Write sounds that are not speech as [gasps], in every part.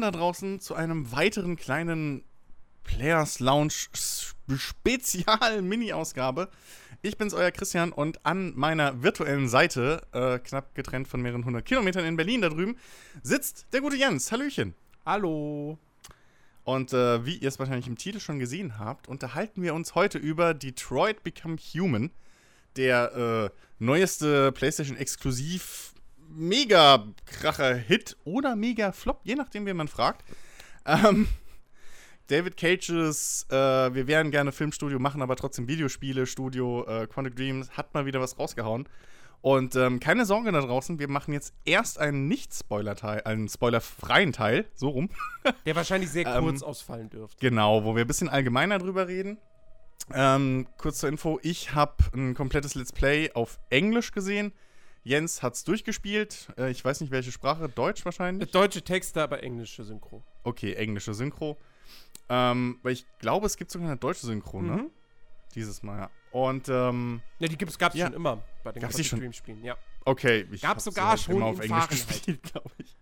willkommen da draußen zu einem weiteren kleinen Players Lounge Spezial Mini-Ausgabe. Ich bin's, euer Christian, und an meiner virtuellen Seite, äh, knapp getrennt von mehreren hundert Kilometern in Berlin da drüben, sitzt der gute Jens. Hallöchen. Hallo. Und äh, wie ihr es wahrscheinlich im Titel schon gesehen habt, unterhalten wir uns heute über Detroit Become Human, der äh, neueste PlayStation-Exklusiv Mega-Kracher-Hit oder Mega-Flop, je nachdem, wen man fragt. Ähm, David Cages, äh, wir wären gerne Filmstudio, machen aber trotzdem Videospiele, Studio, äh, Quantic Dreams, hat mal wieder was rausgehauen. Und ähm, keine Sorge da draußen, wir machen jetzt erst einen Nicht-Spoiler-Teil, einen spoilerfreien Teil, so rum. [laughs] Der wahrscheinlich sehr kurz ähm, ausfallen dürfte. Genau, wo wir ein bisschen allgemeiner drüber reden. Ähm, kurz zur Info, ich habe ein komplettes Let's Play auf Englisch gesehen. Jens hat es durchgespielt. Äh, ich weiß nicht, welche Sprache. Deutsch wahrscheinlich? Deutsche Texte, aber englische Synchro. Okay, englische Synchro. Ähm, weil ich glaube, es gibt sogar eine deutsche Synchro, ne? Mhm. Dieses Mal, ja. Und, ähm. Ja, die gab es ja. schon immer bei den gab's schon? Spielen, ja. Okay, ich gab sogar schon immer auf Englisch gespielt, [laughs] glaube ich.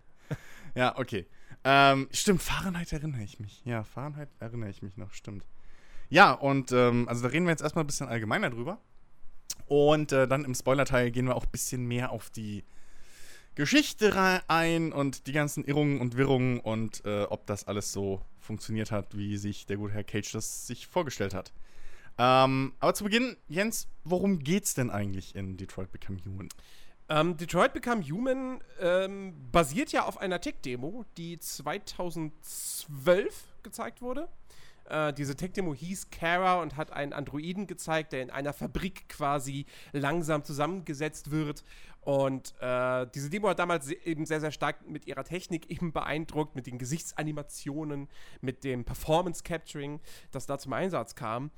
ja, okay. Ähm, stimmt, Fahrenheit erinnere ich mich. Ja, Fahrenheit erinnere ich mich noch, stimmt. Ja, und ähm, also da reden wir jetzt erstmal ein bisschen allgemeiner drüber. Und äh, dann im Spoiler-Teil gehen wir auch ein bisschen mehr auf die Geschichte ein und die ganzen Irrungen und Wirrungen und äh, ob das alles so funktioniert hat, wie sich der gute Herr Cage das sich vorgestellt hat. Ähm, aber zu Beginn, Jens, worum geht's denn eigentlich in Detroit Become Human? Ähm, Detroit Become Human ähm, basiert ja auf einer Tech-Demo, die 2012 gezeigt wurde. Äh, diese Tech-Demo hieß Kara und hat einen Androiden gezeigt, der in einer Fabrik quasi langsam zusammengesetzt wird. Und äh, diese Demo hat damals eben sehr, sehr stark mit ihrer Technik [laughs] eben beeindruckt, mit den Gesichtsanimationen, mit dem Performance-Capturing, das da zum Einsatz kam.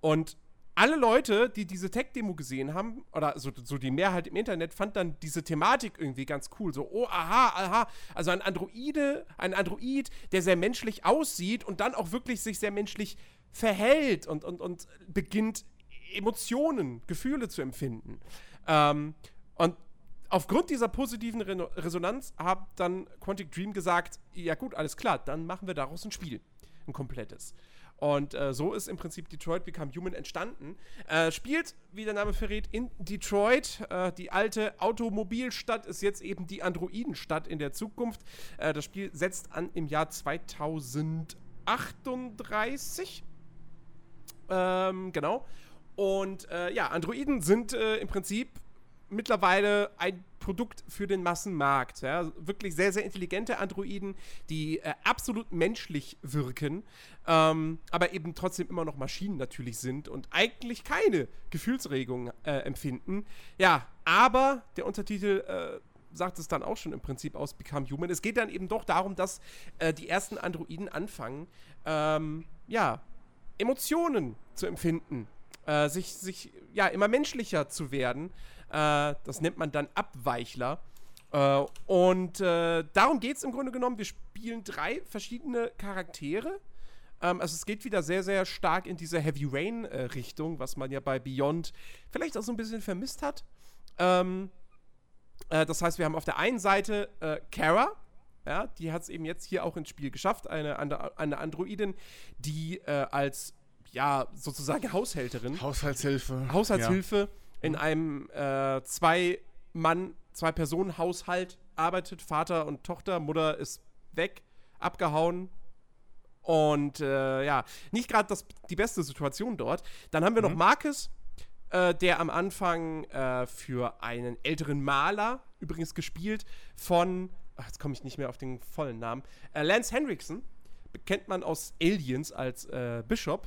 Und alle Leute, die diese Tech-Demo gesehen haben, oder so, so, die Mehrheit im Internet, fand dann diese Thematik irgendwie ganz cool. So, oh, aha, aha. Also ein Androide, ein Android, der sehr menschlich aussieht und dann auch wirklich sich sehr menschlich verhält und, und, und beginnt Emotionen, Gefühle zu empfinden. Ähm, und aufgrund dieser positiven Re Resonanz hat dann Quantic Dream gesagt, ja gut, alles klar, dann machen wir daraus ein Spiel. Ein komplettes. Und äh, so ist im Prinzip Detroit Become Human entstanden. Äh, spielt, wie der Name verrät, in Detroit. Äh, die alte Automobilstadt ist jetzt eben die Androidenstadt in der Zukunft. Äh, das Spiel setzt an im Jahr 2038. Ähm, genau. Und äh, ja, Androiden sind äh, im Prinzip mittlerweile ein Produkt für den Massenmarkt. Ja? Wirklich sehr, sehr intelligente Androiden, die äh, absolut menschlich wirken, ähm, aber eben trotzdem immer noch Maschinen natürlich sind und eigentlich keine Gefühlsregungen äh, empfinden. Ja, aber der Untertitel äh, sagt es dann auch schon im Prinzip aus Become Human. Es geht dann eben doch darum, dass äh, die ersten Androiden anfangen, ähm, ja, Emotionen zu empfinden, äh, sich, sich ja immer menschlicher zu werden. Äh, das nennt man dann Abweichler. Äh, und äh, darum geht es im Grunde genommen. Wir spielen drei verschiedene Charaktere. Ähm, also es geht wieder sehr, sehr stark in diese Heavy Rain-Richtung, äh, was man ja bei Beyond vielleicht auch so ein bisschen vermisst hat. Ähm, äh, das heißt, wir haben auf der einen Seite äh, Kara, ja, die hat es eben jetzt hier auch ins Spiel geschafft, eine, eine Androidin, die als ja, sozusagen Haushälterin. Haushaltshilfe. Haushaltshilfe. Ja in einem äh, Zwei-Mann, Zwei-Personen-Haushalt arbeitet. Vater und Tochter, Mutter ist weg, abgehauen. Und äh, ja, nicht gerade die beste Situation dort. Dann haben wir mhm. noch Marcus, äh, der am Anfang äh, für einen älteren Maler, übrigens gespielt von, ach, jetzt komme ich nicht mehr auf den vollen Namen, äh, Lance Henriksen, kennt man aus Aliens als äh, Bishop,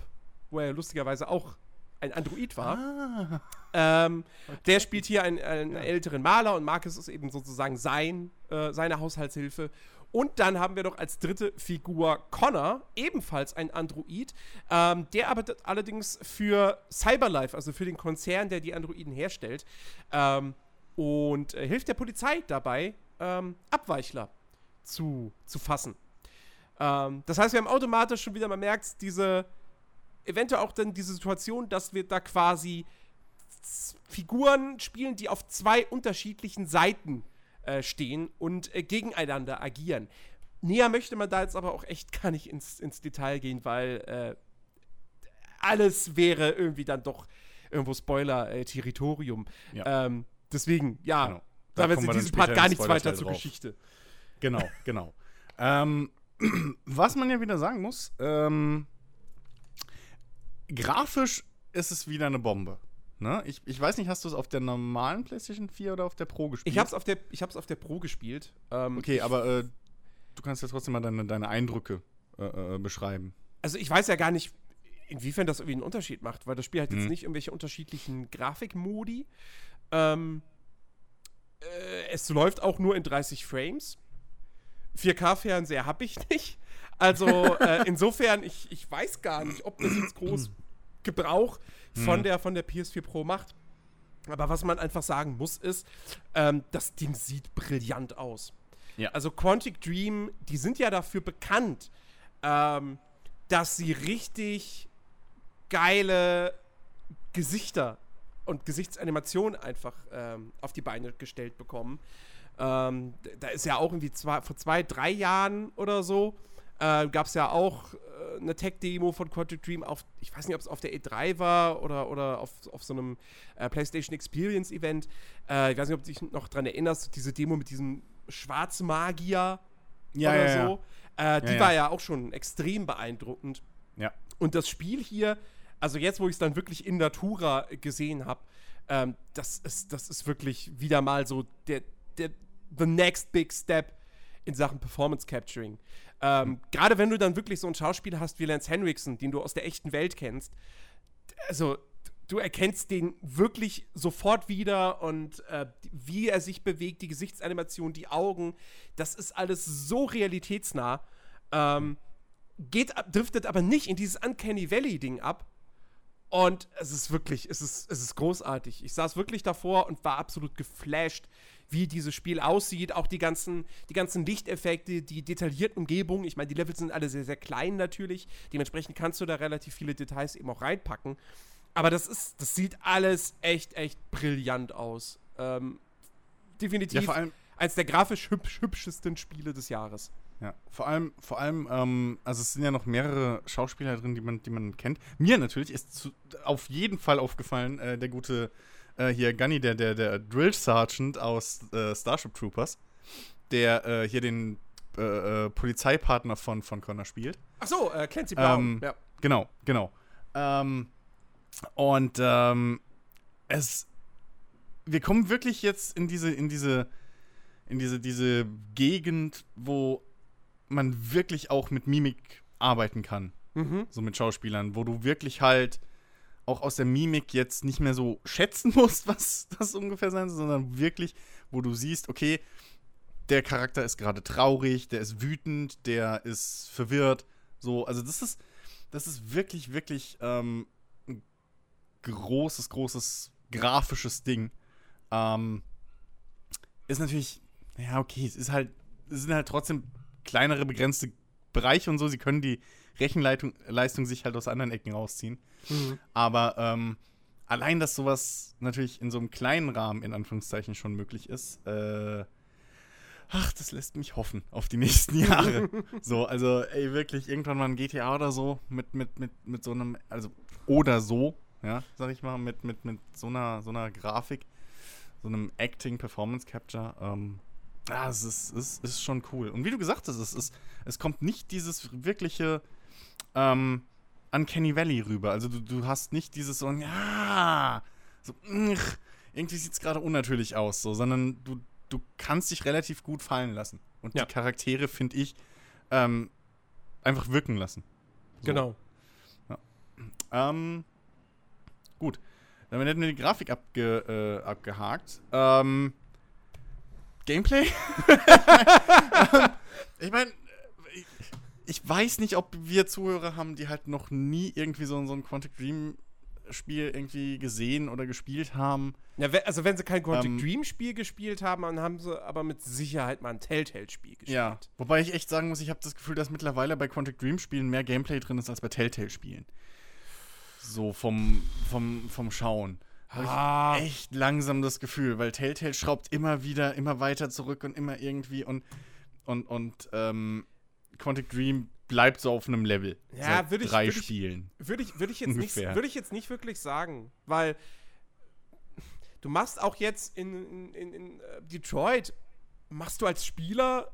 wo er lustigerweise auch ein Android war. Ah. Ähm, okay. Der spielt hier einen, einen ja. älteren Maler und Marcus ist eben sozusagen sein, äh, seine Haushaltshilfe. Und dann haben wir noch als dritte Figur Connor, ebenfalls ein Android. Ähm, der arbeitet allerdings für Cyberlife, also für den Konzern, der die Androiden herstellt. Ähm, und äh, hilft der Polizei dabei, ähm, Abweichler zu, zu fassen. Ähm, das heißt, wir haben automatisch schon wieder, man merkt, diese eventuell auch dann diese Situation, dass wir da quasi Figuren spielen, die auf zwei unterschiedlichen Seiten äh, stehen und äh, gegeneinander agieren. näher möchte man da jetzt aber auch echt [laughs] gar nicht ins, ins Detail gehen, weil äh, alles wäre irgendwie dann doch irgendwo Spoiler-Territorium. Ja. Ähm, deswegen, ja, Genau. da wird in diesem Part gar nichts weiter zur drauf. Geschichte. Genau, genau. ähm, [clears throat] was man ja wieder sagen muss, ähm, grafisch ist es wieder eine Bombe. Ne? Ich, ich weiß nicht, hast du es auf der normalen PlayStation 4 oder auf der Pro gespielt? Ich hab's auf der, ich hab's auf der Pro gespielt. Ähm, Okay, aber äh, du kannst ja trotzdem mal deine, deine Eindrücke äh, äh, beschreiben. Also ich weiß ja gar nicht, inwiefern das irgendwie einen Unterschied macht, weil das Spiel hat jetzt Mhm. nicht irgendwelche unterschiedlichen Grafikmodi. Ähm, äh, es läuft auch nur in 30 Frames. 4K-Fernseher habe ich nicht. Also äh, insofern, ich, ich weiß gar nicht, ob das jetzt groß Gebrauch von, Mhm. der, von der PS4 Pro macht. Aber was man einfach sagen muss, ist, ähm, das Ding sieht brillant aus. Ja. Also Quantic Dream, die sind ja dafür bekannt, ähm, dass sie richtig geile Gesichter und Gesichtsanimationen einfach ähm, auf die Beine gestellt bekommen. Ähm, da ist ja auch irgendwie zwei, vor zwei, drei Jahren oder so, äh, gab es ja auch äh, eine Tech-Demo von Quantic Dream auf, ich weiß nicht, ob es auf der E3 war oder, oder auf, auf so einem äh, PlayStation Experience Event. Äh, ich weiß nicht, ob du dich noch dran erinnerst, diese Demo mit diesem Schwarzmagier Ja, oder ja, ja. so. Äh, die Ja, ja. war ja auch schon extrem beeindruckend. Ja. Und das Spiel hier, also jetzt, wo ich es dann wirklich in Natura gesehen habe, ähm, das, ist, das ist wirklich wieder mal so der, der the next big step in Sachen Performance Capturing. Ähm, Gerade wenn du dann wirklich so einen Schauspieler hast wie Lance Henriksen, den du aus der echten Welt kennst, also du erkennst den wirklich sofort wieder und äh, wie er sich bewegt, die Gesichtsanimation, die Augen, das ist alles so realitätsnah. Ähm, geht, driftet aber nicht in dieses Uncanny Valley-Ding ab. Und es ist wirklich, es ist, es ist großartig. Ich saß wirklich davor und war absolut geflasht, wie dieses Spiel aussieht. Auch die ganzen, die ganzen Lichteffekte, die detaillierten Umgebungen. Ich meine, die Level sind alle sehr, sehr klein natürlich. Dementsprechend kannst du da relativ viele Details eben auch reinpacken. Aber das ist, das sieht alles echt, echt brillant aus. Ähm, definitiv Ja, eins der grafisch hübsch, hübschesten Spiele des Jahres. Ja, vor allem, vor allem, ähm, also es sind ja noch mehrere Schauspieler drin, die man, die man kennt. Mir natürlich ist zu, auf jeden Fall aufgefallen, äh, der gute äh, hier Gunny, der, der, der Drill Sergeant aus äh, Starship Troopers, der äh, hier den äh, äh, Polizeipartner von, von Connor spielt. Ach so, äh, Clancy Brown. Ähm, ja. Genau, genau. Ähm, und ähm, es, wir kommen wirklich jetzt in diese, in diese, in diese, diese Gegend, wo man wirklich auch mit Mimik arbeiten kann, Mhm. so mit Schauspielern, wo du wirklich halt auch aus der Mimik jetzt nicht mehr so schätzen [laughs] musst, was das ungefähr sein soll, sondern wirklich, wo du siehst, okay, der Charakter ist gerade traurig, der ist wütend, der ist verwirrt, so, also das ist, das ist wirklich, wirklich ähm, ein großes, großes grafisches Ding. Ähm, ist natürlich, ja, okay, es ist halt, es sind halt trotzdem kleinere, begrenzte Bereiche und so. Sie können die Rechenleistung Leistung sich halt aus anderen Ecken rausziehen. Mhm. Aber ähm, allein, dass sowas natürlich in so einem kleinen Rahmen in Anführungszeichen schon möglich ist, äh, ach, das lässt mich hoffen auf die nächsten [laughs] Jahre. so, also, ey, wirklich, irgendwann mal ein GTA oder so mit, mit, mit, mit so einem, also, oder so, ja, sag ich mal, mit, mit, mit so einer, so einer Grafik, so einem Acting, Performance Capture, ähm, ja, es ist, es ist schon cool. Und wie du gesagt hast, es, ist, es kommt nicht dieses wirkliche, ähm, Uncanny Valley rüber. Also du, du hast nicht dieses so, ja, so, ugh, irgendwie sieht es gerade unnatürlich aus, so, sondern du, du kannst dich relativ gut fallen lassen. Und Ja. die Charaktere, finde ich, ähm, einfach wirken lassen. So. Genau. Ähm, gut. Damit hätten wir die Grafik abge, äh, abgehakt. Ähm, Gameplay? [laughs] ich meine, ich, weiß nicht, ob wir Zuhörer haben, die halt noch nie irgendwie so, so ein Quantic Dream Spiel irgendwie gesehen oder gespielt haben. Ja, also wenn sie kein Quantic Ähm, Dream Spiel gespielt haben, dann haben sie aber mit Sicherheit mal ein Telltale Spiel gespielt. Ja. Wobei ich echt sagen muss, ich habe das Gefühl, dass mittlerweile bei Quantic Dream Spielen mehr Gameplay drin ist als bei Telltale Spielen. So vom, vom, vom Schauen. Hab ich Ah, echt langsam das Gefühl, weil Telltale schraubt immer wieder, immer weiter zurück und immer irgendwie und und und ähm, Quantic Dream bleibt so auf einem Level. Ja, würde ich- drei würde ich- Spielen. Würde ich, würde ich, jetzt nicht, würde ich jetzt nicht wirklich sagen, weil du machst auch jetzt in, in, in, äh, Detroit, machst du als Spieler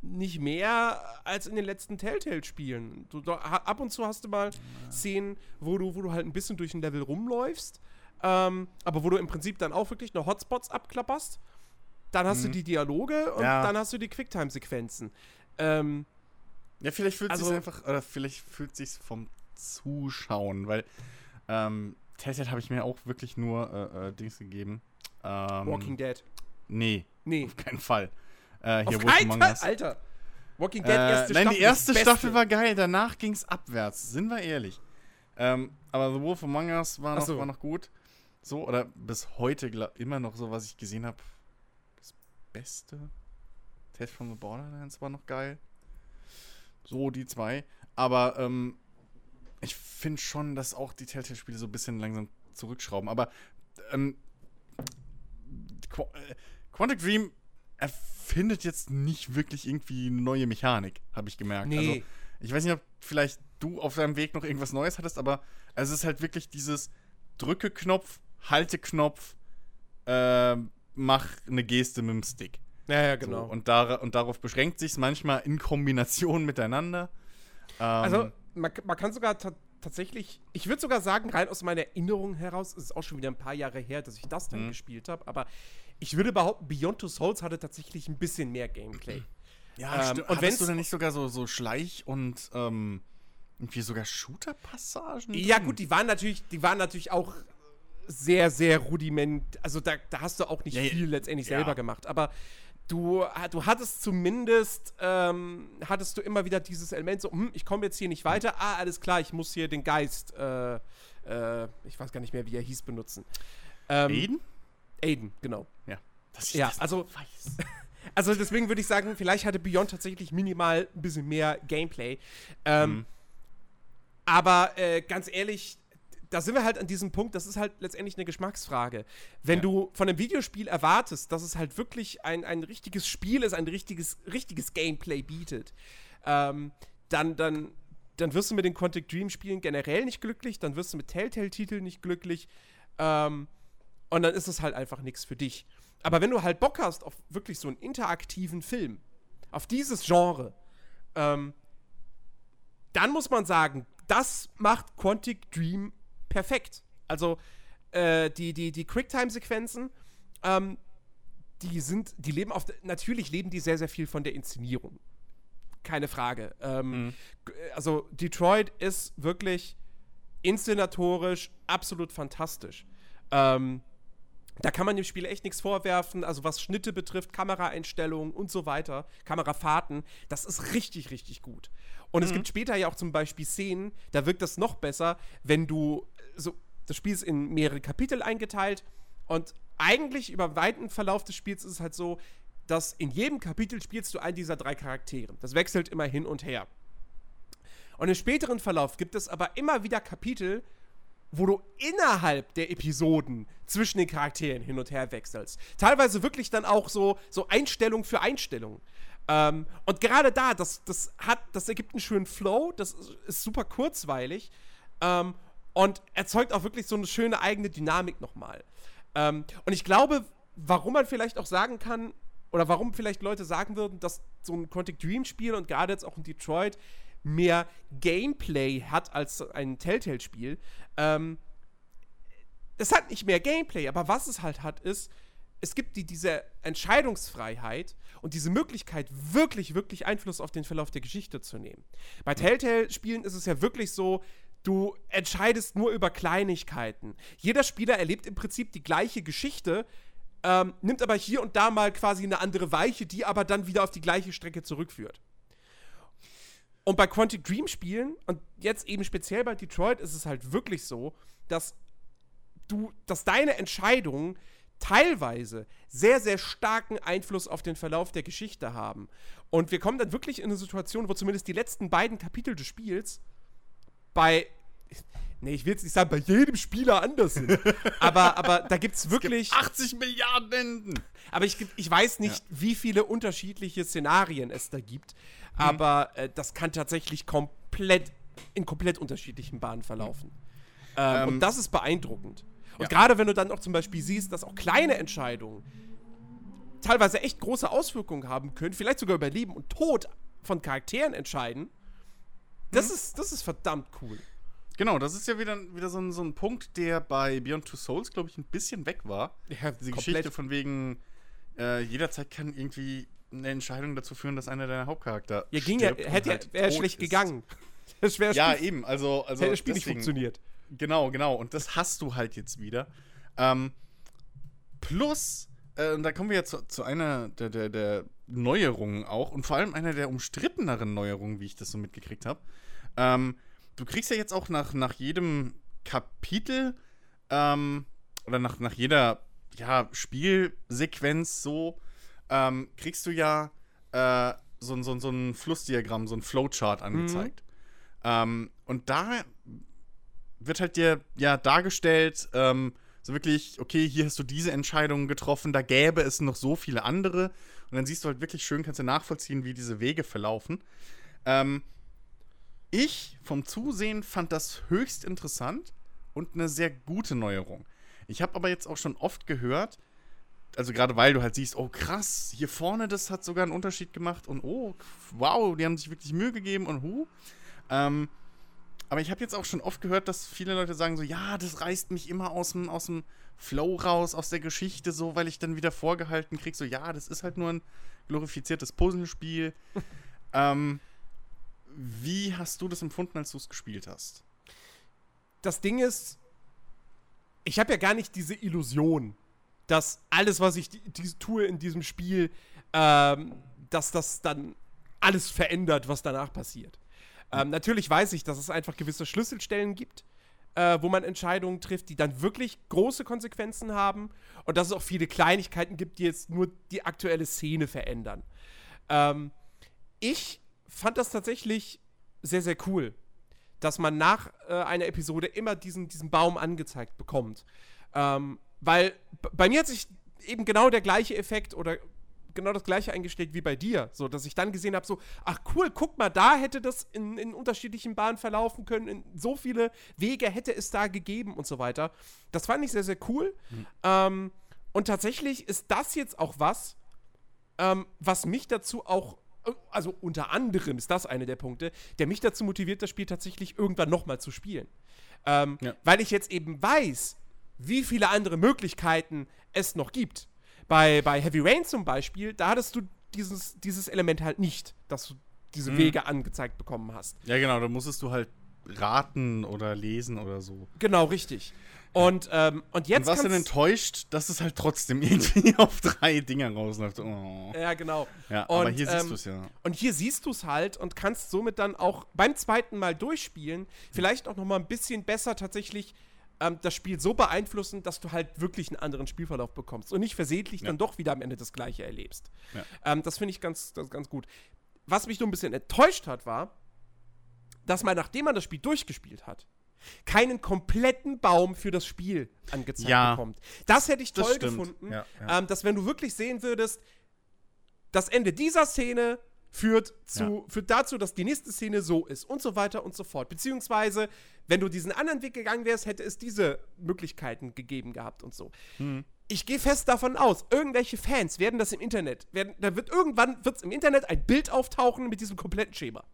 nicht mehr als in den letzten Telltale-Spielen. Ab und zu hast du mal Szenen, wo du, wo du halt ein bisschen durch ein Level rumläufst, ähm, aber wo du im Prinzip dann auch wirklich nur Hotspots abklapperst. Dann hast du die Dialoge und Mhm. Ja. dann hast du die Quicktime-Sequenzen. Ähm, Ja, vielleicht fühlt Also- sich einfach, oder vielleicht fühlt sich vom Zuschauen, weil ähm, Telltale habe ich mir auch wirklich nur äh, äh, Dings gegeben. Ähm, Walking Dead. Nee, Nee. auf keinen Fall. Äh, hier Auf keinen Fall. Alter. Walking Dead, Äh, erste nein, Staffel. die erste Staffel war geil, danach ging es abwärts, sind wir ehrlich. Ähm, aber The Wolf Among Us war noch, so. war noch gut. So, oder bis heute gla- immer noch so, was ich gesehen habe. Das Beste. Test from the Borderlands war noch geil. So, die zwei. Aber ähm, ich finde schon, dass auch die Telltale-Spiele so ein bisschen langsam zurückschrauben. Aber ähm, Qu äh, Quantic Dream erfindet jetzt nicht wirklich irgendwie eine neue Mechanik, habe ich gemerkt. Nee. Also, ich weiß nicht, ob vielleicht du auf deinem Weg noch irgendwas Neues hattest, aber es ist halt wirklich dieses Drücke-Knopf, Halte-Knopf, ähm, mach eine Geste mit dem Stick. Ja, ja, So, genau. und, dar und darauf beschränkt sich es manchmal in Kombination miteinander. Ähm, also, man, man kann sogar ta tatsächlich, ich würde sogar sagen, rein aus meiner Erinnerung heraus, es ist auch schon wieder ein paar Jahre her, dass ich das dann Mhm. gespielt habe, aber ich würde behaupten, Beyond Two Souls hatte tatsächlich ein bisschen mehr Gameplay. ja, ähm, stimmt. und wenn's- du denn nicht sogar so, so Schleich- und ähm, irgendwie sogar Shooter-Passagen? Ja, gut, die waren natürlich, die waren natürlich auch sehr, sehr rudiment. Also da, da hast du auch nicht ja. viel letztendlich Ja. selber gemacht. Aber du, du hattest zumindest, ähm, hattest du immer wieder dieses Element so, hm, ich komme jetzt hier nicht weiter. Ah, alles klar, ich muss hier den Geist, äh, äh, ich weiß gar nicht mehr, wie er hieß, benutzen. Ähm, Aiden? Aiden, genau. Ja. Dass Ja, das also- weiß. [laughs] Also deswegen würde ich sagen, vielleicht hatte Beyond tatsächlich minimal ein bisschen mehr Gameplay. Ähm, Mhm. Aber äh, ganz ehrlich, da sind wir halt an diesem Punkt, das ist halt letztendlich eine Geschmacksfrage. Wenn Ja. du von einem Videospiel erwartest, dass es halt wirklich ein, ein richtiges Spiel ist, ein richtiges, richtiges Gameplay bietet, ähm, dann, dann, dann wirst du mit den Quantic Dream Spielen generell nicht glücklich, dann wirst du mit Telltale-Titeln nicht glücklich. Ähm, und dann ist es halt einfach nichts für dich. Aber wenn du halt Bock hast auf wirklich so einen interaktiven Film, auf dieses Genre, ähm, dann muss man sagen, das macht Quantic Dream perfekt. Also äh, die, die, die Quicktime-Sequenzen, ähm, die sind, die leben auf, natürlich leben die sehr, sehr viel von der Inszenierung. Keine Frage. Ähm, Mhm. g- Also Detroit ist wirklich inszenatorisch absolut fantastisch. Ähm, da kann man dem Spiel echt nichts vorwerfen. Also was Schnitte betrifft, Kameraeinstellungen und so weiter, Kamerafahrten, das ist richtig, richtig gut. Und es gibt später ja auch zum Beispiel Szenen, da wirkt das noch besser, wenn du äh, so, das Spiel ist in mehrere Kapitel eingeteilt und eigentlich über weiten Verlauf des Spiels ist es halt so, dass in jedem Kapitel spielst du einen dieser drei Charakteren. Das wechselt immer hin und her. Und im späteren Verlauf gibt es aber immer wieder Kapitel, wo du innerhalb der Episoden zwischen den Charakteren hin und her wechselst. Teilweise wirklich dann auch so, so Einstellung für Einstellung. Ähm, und gerade da, das, das hat, das ergibt einen schönen Flow, das ist, ist super kurzweilig ähm, und erzeugt auch wirklich so eine schöne eigene Dynamik nochmal. Ähm, und ich glaube, warum man vielleicht auch sagen kann, oder warum vielleicht Leute sagen würden, dass so ein Quantic Dream Spiel und gerade jetzt auch in Detroit mehr Gameplay hat als ein Telltale-Spiel. Ähm, es hat nicht mehr Gameplay, aber was es halt hat, ist, es gibt die, diese Entscheidungsfreiheit und diese Möglichkeit, wirklich, wirklich Einfluss auf den Verlauf der Geschichte zu nehmen. Bei Telltale-Spielen ist es ja wirklich so, du entscheidest nur über Kleinigkeiten. Jeder Spieler erlebt im Prinzip die gleiche Geschichte, ähm, nimmt aber hier und da mal quasi eine andere Weiche, die aber dann wieder auf die gleiche Strecke zurückführt. Und bei Quantic Dream Spielen und jetzt eben speziell bei Detroit ist es halt wirklich so, dass du, dass deine Entscheidungen teilweise sehr, sehr starken Einfluss auf den Verlauf der Geschichte haben. Und wir kommen dann wirklich in eine Situation, wo zumindest die letzten beiden Kapitel des Spiels bei nee, ich will jetzt nicht sagen, bei jedem Spieler anders sind. [laughs] aber, aber da gibt es wirklich. 80 Milliarden Enden. Aber ich, ich weiß nicht, ja. wie viele unterschiedliche Szenarien es da gibt. Hm. Aber äh, das kann tatsächlich komplett in komplett unterschiedlichen Bahnen verlaufen. Ähm, ähm, und das ist beeindruckend. Und ja. gerade wenn du dann auch zum Beispiel siehst, dass auch kleine Entscheidungen teilweise echt große Auswirkungen haben können, vielleicht sogar über Leben und Tod von Charakteren entscheiden, das, mhm. ist, das ist verdammt cool. Genau, das ist ja wieder, wieder so, ein, so ein Punkt, der bei Beyond Two Souls, glaube ich, ein bisschen weg war. Ja, Diese komplett. Geschichte von wegen, äh, jederzeit kann irgendwie eine Entscheidung dazu führen, dass einer deiner Hauptcharakter. Ja, ging ja, hätte halt wäre schlecht ist. gegangen. [laughs] Das wäre Ja, eben, also. also hätte das Spiel deswegen, nicht funktioniert. Genau, genau. Und das hast du halt jetzt wieder. Ähm, plus, äh, und da kommen wir ja zu, zu einer der, der, der, Neuerungen auch und vor allem einer der umstritteneren Neuerungen, wie ich das so mitgekriegt habe. Ähm, du kriegst ja jetzt auch nach, nach jedem Kapitel ähm, oder nach, nach jeder ja, Spielsequenz so, ähm, kriegst du ja äh, so, so, so ein Flussdiagramm, so ein Flowchart angezeigt. Mhm. Und da wird halt dir ja dargestellt, ähm, so wirklich, okay, hier hast du diese Entscheidungen getroffen, da gäbe es noch so viele andere. Und dann siehst du halt wirklich schön, kannst du nachvollziehen, wie diese Wege verlaufen. Ähm, ich vom Zusehen fand das höchst interessant und eine sehr gute Neuerung. Ich habe aber jetzt auch schon oft gehört, also gerade weil du halt siehst, oh krass, hier vorne, das hat sogar einen Unterschied gemacht und oh, wow, die haben sich wirklich Mühe gegeben und hu. Ähm, aber ich habe jetzt auch schon oft gehört, dass viele Leute sagen so, ja, das reißt mich immer aus dem, aus dem Flow raus, aus der Geschichte so, weil ich dann wieder vorgehalten kriege, so, ja, das ist halt nur ein glorifiziertes Puzzlespiel. [laughs] ähm, wie hast du das empfunden, als du es gespielt hast? Das Ding ist, ich habe ja gar nicht diese Illusion, dass alles, was ich die, die tue in diesem Spiel, ähm, dass das dann alles verändert, was danach passiert. Ähm, natürlich weiß ich, dass es einfach gewisse Schlüsselstellen gibt, äh, wo man Entscheidungen trifft, die dann wirklich große Konsequenzen haben und dass es auch viele Kleinigkeiten gibt, die jetzt nur die aktuelle Szene verändern. Ähm, ich fand das tatsächlich sehr, sehr cool, dass man nach äh, einer Episode immer diesen, diesen Baum angezeigt bekommt. Ähm, weil bei mir hat sich eben genau der gleiche Effekt oder genau das gleiche eingestellt wie bei dir. So, dass ich dann gesehen habe, so, ach cool, guck mal, da hätte das in, in unterschiedlichen Bahnen verlaufen können, in so viele Wege hätte es da gegeben und so weiter. Das fand ich sehr, sehr cool. Mhm. Ähm, und tatsächlich ist das jetzt auch was, ähm, was mich dazu auch also unter anderem ist das einer der Punkte, der mich dazu motiviert, das Spiel tatsächlich irgendwann nochmal zu spielen. Ähm, ja. Weil ich jetzt eben weiß, wie viele andere Möglichkeiten es noch gibt. Bei, bei Heavy Rain zum Beispiel, da hattest du dieses, dieses Element halt nicht, dass du diese mhm. Wege angezeigt bekommen hast. Ja, genau, da musstest du halt raten oder lesen oder so. Genau, richtig. Und, ähm, und jetzt. Und warst du enttäuscht, dass es halt trotzdem [laughs] irgendwie auf drei Dinger rausläuft. Oh. Ja, genau. Ja, und, aber hier siehst ähm, du es ja. Und hier siehst du es halt und kannst somit dann auch beim zweiten Mal durchspielen, vielleicht auch noch mal ein bisschen besser tatsächlich ähm, das Spiel so beeinflussen, dass du halt wirklich einen anderen Spielverlauf bekommst und nicht versehentlich ja. dann doch wieder am Ende das Gleiche erlebst. Ja. Ähm, das finde ich ganz, das, ganz gut. Was mich nur ein bisschen enttäuscht hat, war, dass man, nachdem man das Spiel durchgespielt hat, keinen kompletten Baum für das Spiel angezeigt ja. bekommt. Das hätte ich toll gefunden, ja, ja. Ähm, dass wenn du wirklich sehen würdest, das Ende dieser Szene führt, zu, ja. führt dazu, dass die nächste Szene so ist und so weiter und so fort. Beziehungsweise, wenn du diesen anderen Weg gegangen wärst, hätte es diese Möglichkeiten gegeben gehabt und so. Hm. Ich gehe fest davon aus, irgendwelche Fans werden das im Internet, werden, da wird irgendwann wird's im Internet ein Bild auftauchen mit diesem kompletten Schema.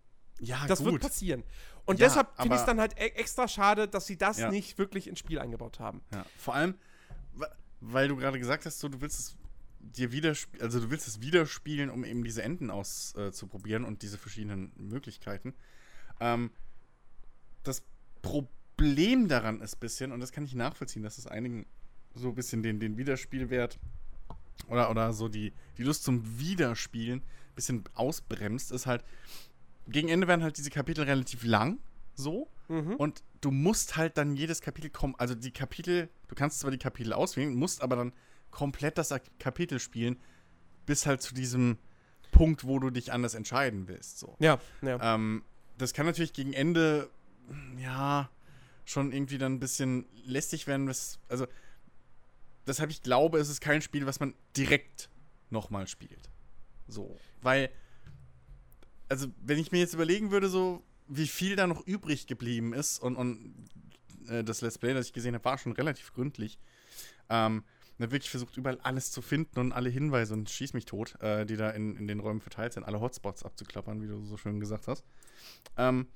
Ja, das gut. wird passieren. Und ja, deshalb finde ich es dann halt e extra schade, dass sie das ja. nicht wirklich ins Spiel eingebaut haben. Ja, vor allem, weil du gerade gesagt hast, so, du willst es dir wieder, also du willst es wieder spielen, um eben diese Enden auszuprobieren äh, und diese verschiedenen Möglichkeiten. Ähm, das Problem daran ist ein bisschen, und das kann ich nachvollziehen, dass es einigen so ein bisschen den, den Wiederspielwert oder, oder so die, die Lust zum Wiederspielen ein bisschen ausbremst, ist halt, gegen Ende werden halt diese Kapitel relativ lang, so. Mhm. Und du musst halt dann jedes Kapitel kommen, also die Kapitel, du kannst zwar die Kapitel auswählen, musst aber dann komplett das Kapitel spielen, bis halt zu diesem Punkt, wo du dich anders entscheiden willst. So. Ja, ja. Ähm, das kann natürlich gegen Ende, ja, schon irgendwie dann ein bisschen lästig werden. Was, also, deshalb ich glaube, es ist kein Spiel, was man direkt nochmal spielt. So, weil, also, wenn ich mir jetzt überlegen würde, so, wie viel da noch übrig geblieben ist und, und äh, das Let's Play, das ich gesehen habe, war schon relativ gründlich. Ähm, und wirklich versucht, überall alles zu finden und alle Hinweise und schieß mich tot, äh, die da in, in den Räumen verteilt sind, alle Hotspots abzuklappern, wie du so schön gesagt hast. Ähm,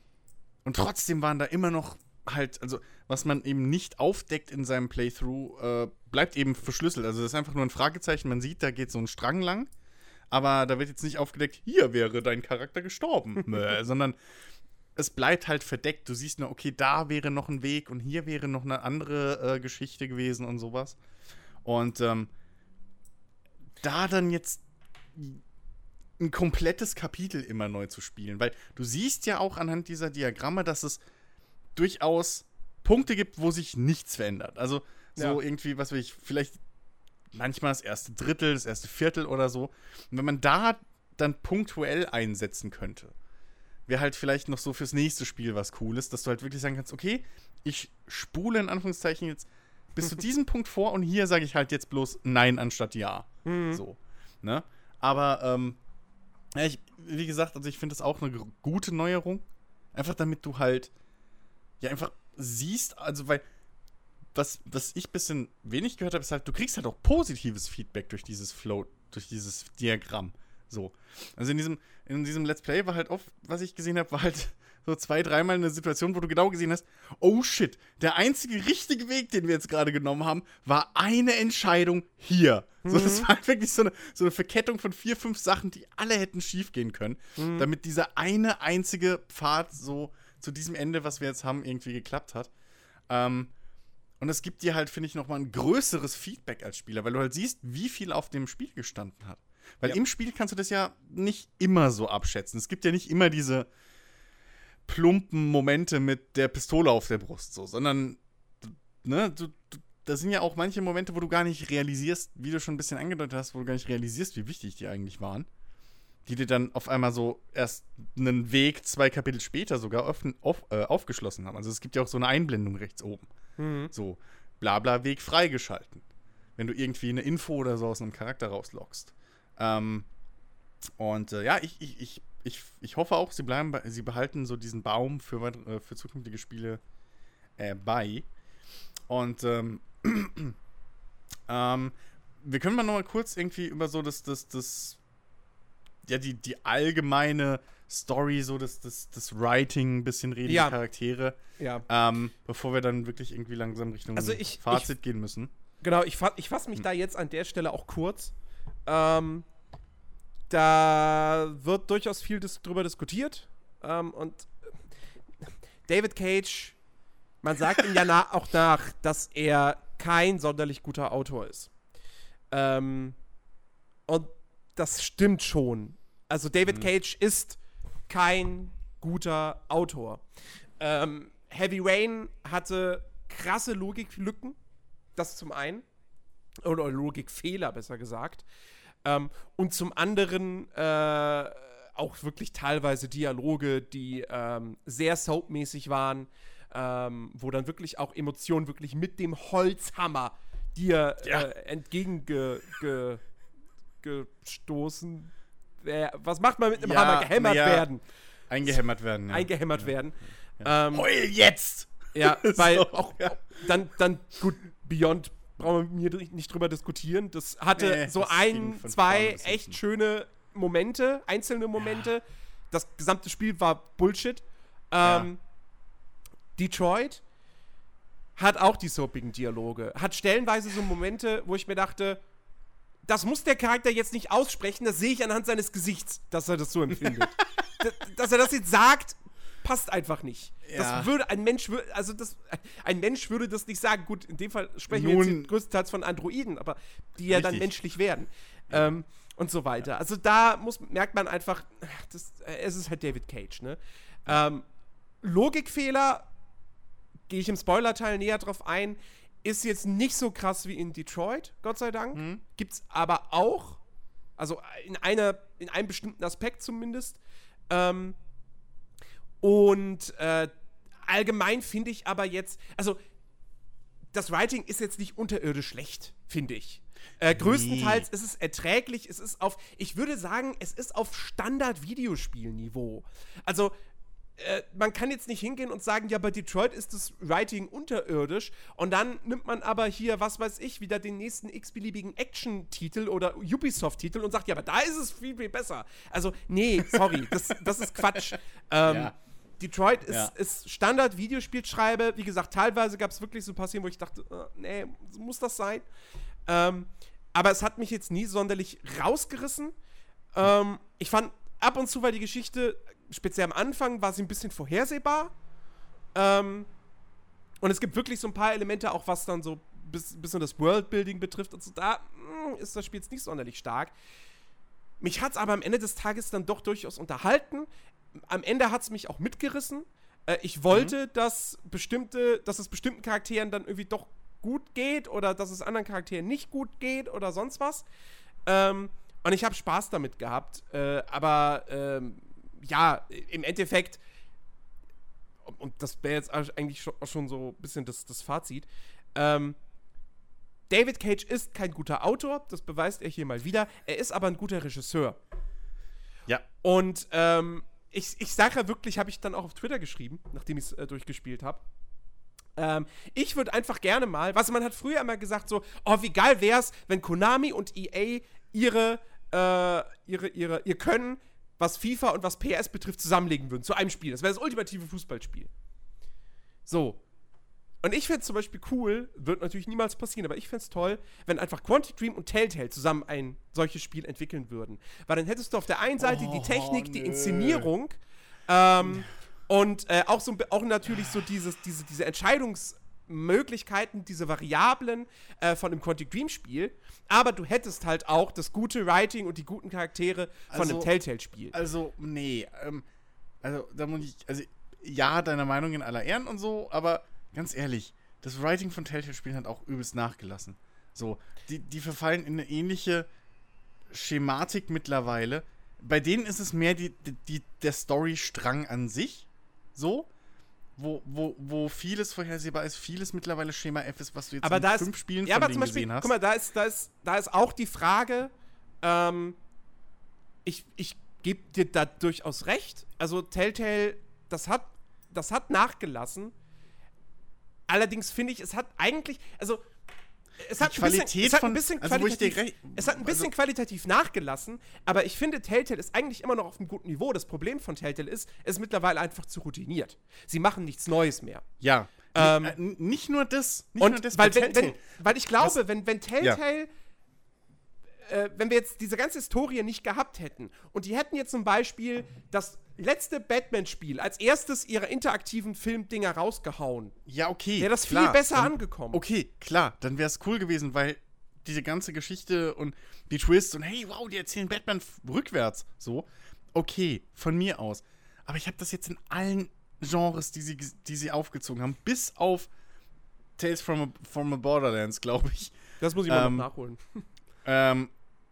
und trotzdem waren da immer noch halt, also was man eben nicht aufdeckt in seinem Playthrough, äh, bleibt eben verschlüsselt. Also das ist einfach nur ein Fragezeichen. Man sieht, da geht so ein Strang lang, aber da wird jetzt nicht aufgedeckt, hier wäre dein Charakter gestorben, [laughs] sondern es bleibt halt verdeckt. Du siehst nur, okay, da wäre noch ein Weg und hier wäre noch eine andere äh, Geschichte gewesen und sowas. Und ähm, da dann jetzt ein komplettes Kapitel immer neu zu spielen, weil du siehst ja auch anhand dieser Diagramme, dass es durchaus Punkte gibt, wo sich nichts verändert. Also so ja. irgendwie, was will ich, vielleicht manchmal das erste Drittel, das erste Viertel oder so. Und wenn man da dann punktuell einsetzen könnte, wäre halt vielleicht noch so fürs nächste Spiel was Cooles, dass du halt wirklich sagen kannst, okay, ich spule in Anführungszeichen jetzt bis zu diesem Punkt vor und hier sage ich halt jetzt bloß Nein anstatt Ja. Mhm. So. Ne? Aber, ähm, ich, wie gesagt, also ich finde das auch eine gute Neuerung. Einfach damit du halt, ja, einfach siehst, also weil, was, was ich ein bisschen wenig gehört habe, ist halt, du kriegst halt auch positives Feedback durch dieses Flow, durch dieses Diagramm. So. Also in diesem, in diesem Let's Play war halt oft, was ich gesehen habe, war halt so zwei, dreimal eine Situation, wo du genau gesehen hast, oh shit, der einzige richtige Weg, den wir jetzt gerade genommen haben, war eine Entscheidung hier. Mhm. So, das war halt wirklich so eine, so eine Verkettung von vier, fünf Sachen, die alle hätten schief gehen können, mhm. damit dieser eine einzige Pfad so zu diesem Ende, was wir jetzt haben, irgendwie geklappt hat. Ähm, und es gibt dir halt, finde ich, nochmal ein größeres Feedback als Spieler, weil du halt siehst, wie viel auf dem Spiel gestanden hat. Weil ja. im Spiel kannst du das ja nicht immer so abschätzen. Es gibt ja nicht immer diese plumpen Momente mit der Pistole auf der Brust, so, sondern, ne, du, du, da sind ja auch manche Momente, wo du gar nicht realisierst, wie du schon ein bisschen angedeutet hast, wo du gar nicht realisierst, wie wichtig die eigentlich waren. Die dir dann auf einmal so erst einen Weg zwei Kapitel später sogar offen, auf, äh, aufgeschlossen haben. Also es gibt ja auch so eine Einblendung rechts oben. Mhm. So, Blabla Weg freigeschalten. Wenn du irgendwie eine Info oder so aus einem Charakter rauslockst. Ähm, und äh, ja, ich, ich, ich, ich, ich hoffe auch, sie bleiben bei, sie behalten so diesen Baum für, äh, für zukünftige Spiele äh, bei. Und ähm, [clears throat] ähm, wir können mal noch mal kurz irgendwie über so das, das, das, ja, die, die allgemeine Story, so das, das, das Writing ein bisschen reden, ja. die Charaktere. Ja. Ähm, bevor wir dann wirklich irgendwie langsam Richtung also ich, Fazit ich, gehen müssen. Genau, ich, fa ich fasse mich hm. da jetzt an der Stelle auch kurz. Ähm, da wird durchaus viel dis drüber diskutiert. Ähm, und David Cage, man sagt ihm ja [laughs] auch nach, dass er kein sonderlich guter Autor ist. Ähm, und das stimmt schon. Also David mhm. Cage ist kein guter Autor. Ähm, Heavy Rain hatte krasse Logiklücken. Das zum einen. Oder Logikfehler, besser gesagt. Ähm, und zum anderen äh, auch wirklich teilweise Dialoge, die ähm, sehr soapmäßig waren, ähm, wo dann wirklich auch Emotionen wirklich mit dem Holzhammer dir ja. äh, entgegengestoßen. Äh, was macht man mit einem ja, Hammer? Gehämmert ja. werden. Eingehämmert werden. Ja. Eingehämmert werden. Ähm, Heul jetzt! Ja, [laughs] weil so, auch dann, dann gut, Beyond brauchen wir nicht drüber diskutieren. Das hatte nee, so das ein, zwei echt schöne Momente, einzelne Momente. Ja. Das gesamte Spiel war Bullshit. Ähm, ja. Detroit hat auch die soapigen Dialoge. Hat stellenweise so Momente, wo ich mir dachte, das muss der Charakter jetzt nicht aussprechen, das sehe ich anhand seines Gesichts, dass er das so empfindet. [laughs] dass er das jetzt sagt, passt einfach nicht. Ja. Das würde ein Mensch würde, also das, ein Mensch würde das nicht sagen. Gut, in dem Fall sprechen Nun, wir jetzt größtenteils von Androiden, aber die ja richtig. dann menschlich werden. Ähm, und so weiter. Ja. Also da muss, merkt man einfach, das, es ist halt David Cage, ne? Ähm, Logikfehler, gehe ich im Spoiler-Teil näher drauf ein, ist jetzt nicht so krass wie in Detroit, Gott sei Dank. Mhm. Gibt's aber auch, also in einer, in einem bestimmten Aspekt zumindest. Ähm, und äh, allgemein finde ich aber jetzt, also das Writing ist jetzt nicht unterirdisch schlecht, finde ich. Äh, größtenteils nee. ist es erträglich, es ist auf, ich würde sagen, es ist auf Standard-Videospielniveau. Also, äh, man kann jetzt nicht hingehen und sagen, ja, bei Detroit ist das Writing unterirdisch und dann nimmt man aber hier, was weiß ich, wieder den nächsten x-beliebigen Action-Titel oder Ubisoft-Titel und sagt, ja, aber da ist es viel, viel besser. Also, nee, sorry, das, das ist Quatsch. [laughs] Ähm, ja. Detroit ist, ja. ist Standard-Videospielschreibe. Wie gesagt, teilweise gab es wirklich so passieren, wo ich dachte, äh, nee, muss das sein? Ähm, aber es hat mich jetzt nie sonderlich rausgerissen. Ähm, ich fand ab und zu war die Geschichte, speziell am Anfang, war sie ein bisschen vorhersehbar. Ähm, und es gibt wirklich so ein paar Elemente, auch was dann so bis, bisschen das Worldbuilding betrifft und so. Da mh, hm, ist das Spiel jetzt nicht sonderlich stark. Mich hat es aber am Ende des Tages dann doch durchaus unterhalten. Am Ende hat es mich auch mitgerissen. Äh, ich wollte, mhm. dass bestimmte, dass es bestimmten Charakteren dann irgendwie doch gut geht oder dass es anderen Charakteren nicht gut geht oder sonst was. Ähm, und ich habe Spaß damit gehabt. Äh, aber ähm, ja, im Endeffekt, und das wäre jetzt eigentlich schon, so ein bisschen das, das Fazit. Ähm, David Cage ist kein guter Autor, das beweist er hier mal wieder. Er ist aber ein guter Regisseur. Ja. Und ähm, ich, ich sage ja wirklich, habe ich dann auch auf Twitter geschrieben, nachdem ich es äh, durchgespielt habe. Ähm, ich würde einfach gerne mal, was man hat früher immer gesagt, so, oh, wie geil es, wenn Konami und EA ihre, äh, ihre, ihre, ihr Können, was FIFA und was PS betrifft, zusammenlegen würden zu einem Spiel. Das wäre das ultimative Fußballspiel. So. Und ich fände es zum Beispiel cool, wird natürlich niemals passieren, aber ich fände es toll, wenn einfach Quantic Dream und Telltale zusammen ein solches Spiel entwickeln würden. Weil dann hättest du auf der einen Seite oh, die Technik, nö. die Inszenierung, ähm, und äh, auch, so, auch natürlich so dieses, diese, diese Entscheidungsmöglichkeiten, diese Variablen äh, von einem Quantic Dream-Spiel. Aber du hättest halt auch das gute Writing und die guten Charaktere von also, einem Telltale-Spiel. Also, nee. Ähm, also, da muss ich. Also, ja, deine Meinung in aller Ehren und so, aber ganz ehrlich, das Writing von Telltale-Spielen hat auch übelst nachgelassen. So, die, die verfallen in eine ähnliche Schematik mittlerweile. Bei denen ist es mehr die, die, der Storystrang an sich so, wo, wo, wo vieles vorhersehbar ist, vieles mittlerweile Schema F ist, was du jetzt aber in da fünf Spielen ja, von aber zum Beispiel, gesehen hast. Guck mal, da ist, da ist, da ist auch die Frage, ähm, ich, ich gebe dir da durchaus recht. Also Telltale, das hat, das hat nachgelassen. Allerdings finde ich, es hat eigentlich, also es hat, Qualität bisschen, es hat ein bisschen, von, qualitativ, also es hat ein bisschen also, qualitativ nachgelassen, aber ich finde, Telltale ist eigentlich immer noch auf einem guten Niveau. Das Problem von Telltale ist, es ist mittlerweile einfach zu routiniert. Sie machen nichts Neues mehr. Ja. Ähm, äh, nicht nur das. Nicht und nur das weil, wenn, wenn, weil ich glaube, Was? wenn, wenn Telltale. Ja. Äh, wenn wir jetzt diese ganze Historie nicht gehabt hätten und die hätten jetzt zum Beispiel das letzte Batman-Spiel als erstes ihre interaktiven Filmdinger rausgehauen. Ja, okay. Wäre das klar, viel besser dann, angekommen. Okay, klar, dann wäre es cool gewesen, weil diese ganze Geschichte und die Twists und hey, wow, die erzählen Batman rückwärts. So, okay, von mir aus. Aber ich habe das jetzt in allen Genres, die sie, die sie aufgezogen haben, bis auf Tales from a, from a Borderlands, glaube ich. Das muss ich mal ähm, noch nachholen. Ähm,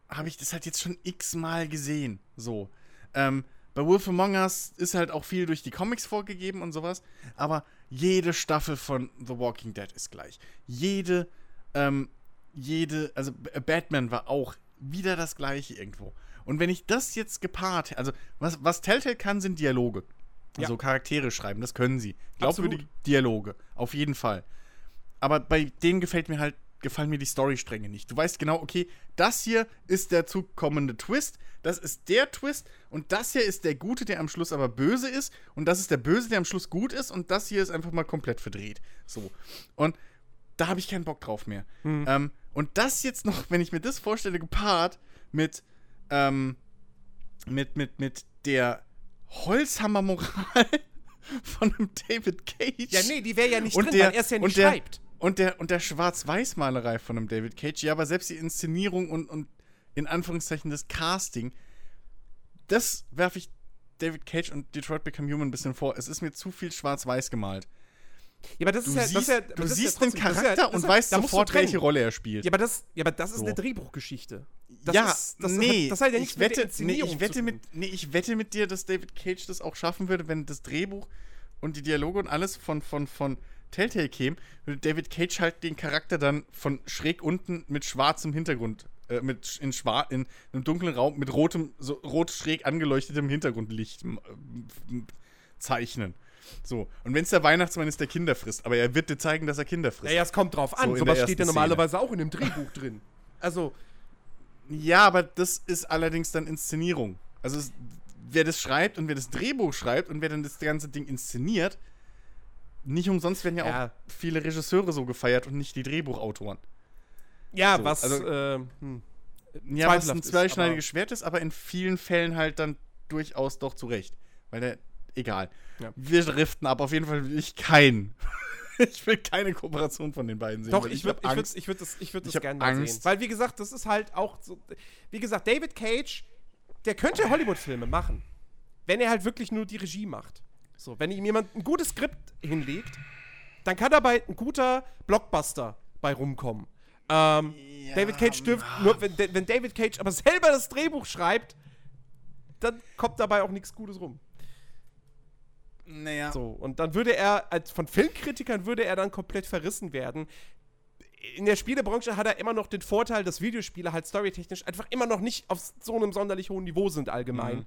habe ich das halt jetzt schon x-mal gesehen. So. Ähm, bei Wolf Among Us ist halt auch viel durch die Comics vorgegeben und sowas, aber jede Staffel von The Walking Dead ist gleich. Jede, ähm, jede, also Batman war auch wieder das gleiche irgendwo. Und wenn ich das jetzt gepaart, also was, was Telltale kann, sind Dialoge. Also ja. Charaktere schreiben, das können sie. Glaubwürdige Dialoge, auf jeden Fall. Aber bei denen gefällt mir halt gefallen mir die Storystränge nicht. Du weißt genau, okay, das hier ist der zukommende Twist, das ist der Twist und das hier ist der Gute, der am Schluss aber böse ist und das ist der Böse, der am Schluss gut ist und das hier ist einfach mal komplett verdreht. So. Und da habe ich keinen Bock drauf mehr. Mhm. Ähm, und das jetzt noch, wenn ich mir das vorstelle, gepaart mit, ähm, mit, mit, mit der Holzhammer-Moral [laughs] von einem David Cage. Ja, nee, die wäre ja nicht und drin, der, weil er es ja nicht der, schreibt. Und der, und der Schwarz-Weiß-Malerei von einem David Cage, ja, aber selbst die Inszenierung und, und in Anführungszeichen das Casting, das werfe ich David Cage und Detroit Become Human ein bisschen vor. Es ist mir zu viel schwarz-weiß gemalt. Ja, aber das du ist ja, siehst, das ja, du siehst ja den Charakter ja, und weißt sofort, welche Rolle er spielt. Ja, aber das, ja, aber das ist so. eine Drehbuchgeschichte. Das ja, ist, das nee, hat, das hat ja nicht ich wette, nee, ich wette mit, nee, ich wette mit dir, dass David Cage das auch schaffen würde, wenn das Drehbuch und die Dialoge und alles von, von, von Telltale kämen, würde David Cage halt den Charakter dann von schräg unten mit schwarzem Hintergrund, äh, mit in, schwar in einem dunklen Raum mit rotem, so rot schräg angeleuchtetem Hintergrundlicht äh, zeichnen. So, und wenn es der Weihnachtsmann ist, der Kinder frisst, aber er wird dir zeigen, dass er Kinder frisst. Naja, es kommt drauf an. So Sowas steht ja normalerweise auch in dem Drehbuch drin. Also, Ja, aber das ist allerdings dann Inszenierung. Also es, wer das schreibt und wer das Drehbuch schreibt und wer dann das ganze Ding inszeniert, nicht umsonst werden ja, Ja. auch viele Regisseure so gefeiert und nicht die Drehbuchautoren. ja, So, was. also- ähm, hm. Ja, was ein ist, zweischneidiges Schwert ist, aber in vielen Fällen halt dann durchaus doch zurecht. Weil der, egal. Ja. Wir driften ab. Auf jeden Fall will ich keinen. [laughs] ich will keine Kooperation von den beiden sehen. Doch, weil ich würde ich würd, ich würd das, ich würd Ich das gerne mal Angst. sehen. Weil, wie gesagt, das ist halt auch so. Wie gesagt, David Cage, der könnte Hollywood-Filme machen. Wenn er halt wirklich nur die Regie macht. So, wenn ihm jemand ein gutes Skript hinlegt, dann kann dabei ein guter Blockbuster bei rumkommen. Ähm, Ja, David Cage dürfte, nur wenn, wenn David Cage aber [laughs] selber das Drehbuch schreibt, dann kommt dabei auch nichts Gutes rum. Naja. So, und dann würde er, als von Filmkritikern würde er dann komplett verrissen werden. In der Spielebranche hat er immer noch den Vorteil, dass Videospiele halt storytechnisch einfach immer noch nicht auf so einem sonderlich hohen Niveau sind allgemein. Mhm.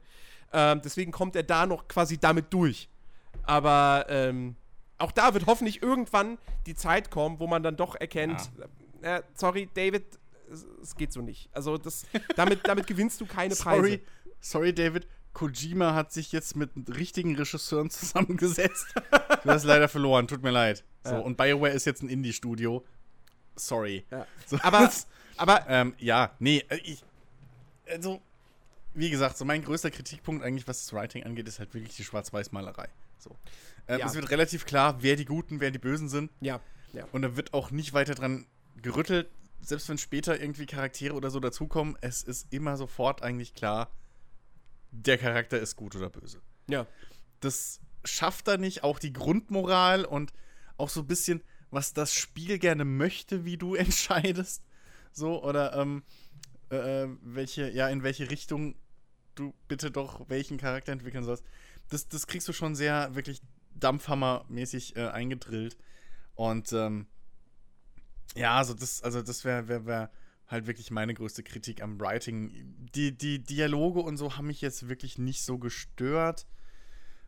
Ähm, deswegen kommt er da noch quasi damit durch. Aber ähm, auch da wird hoffentlich irgendwann die Zeit kommen, wo man dann doch erkennt, äh, sorry, David, es, geht so nicht. Also das, damit, damit gewinnst du keine [laughs] Preise. Sorry, sorry, David. Kojima hat sich jetzt mit richtigen Regisseuren zusammengesetzt. [laughs] du hast leider verloren, tut mir leid. So, Ja. und BioWare ist jetzt ein Indie-Studio. Sorry. Ja. So, Aber, [laughs] aber ähm, ja, nee, äh, ich. Also, wie gesagt, so mein größter Kritikpunkt eigentlich, was das Writing angeht, ist halt wirklich die Schwarz-Weiß-Malerei. So. Ähm, Ja. Es wird relativ klar, wer die Guten, wer die Bösen sind. ja, ja. Und da wird auch nicht weiter dran gerüttelt, selbst wenn später irgendwie Charaktere oder so dazukommen. Es ist immer sofort eigentlich klar, der Charakter ist gut oder böse. ja. Das schafft er nicht, auch die Grundmoral und auch so ein bisschen, was das Spiel gerne möchte, wie du [laughs] entscheidest. So, oder ähm, äh, welche, ja, in welche Richtung du bitte doch welchen Charakter entwickeln sollst. Das, das kriegst du schon sehr wirklich Dampfhammer-mäßig äh, eingedrillt. Und ähm, ja, also das, also das wäre wär, wär halt wirklich meine größte Kritik am Writing. Die, die Dialoge und so haben mich jetzt wirklich nicht so gestört.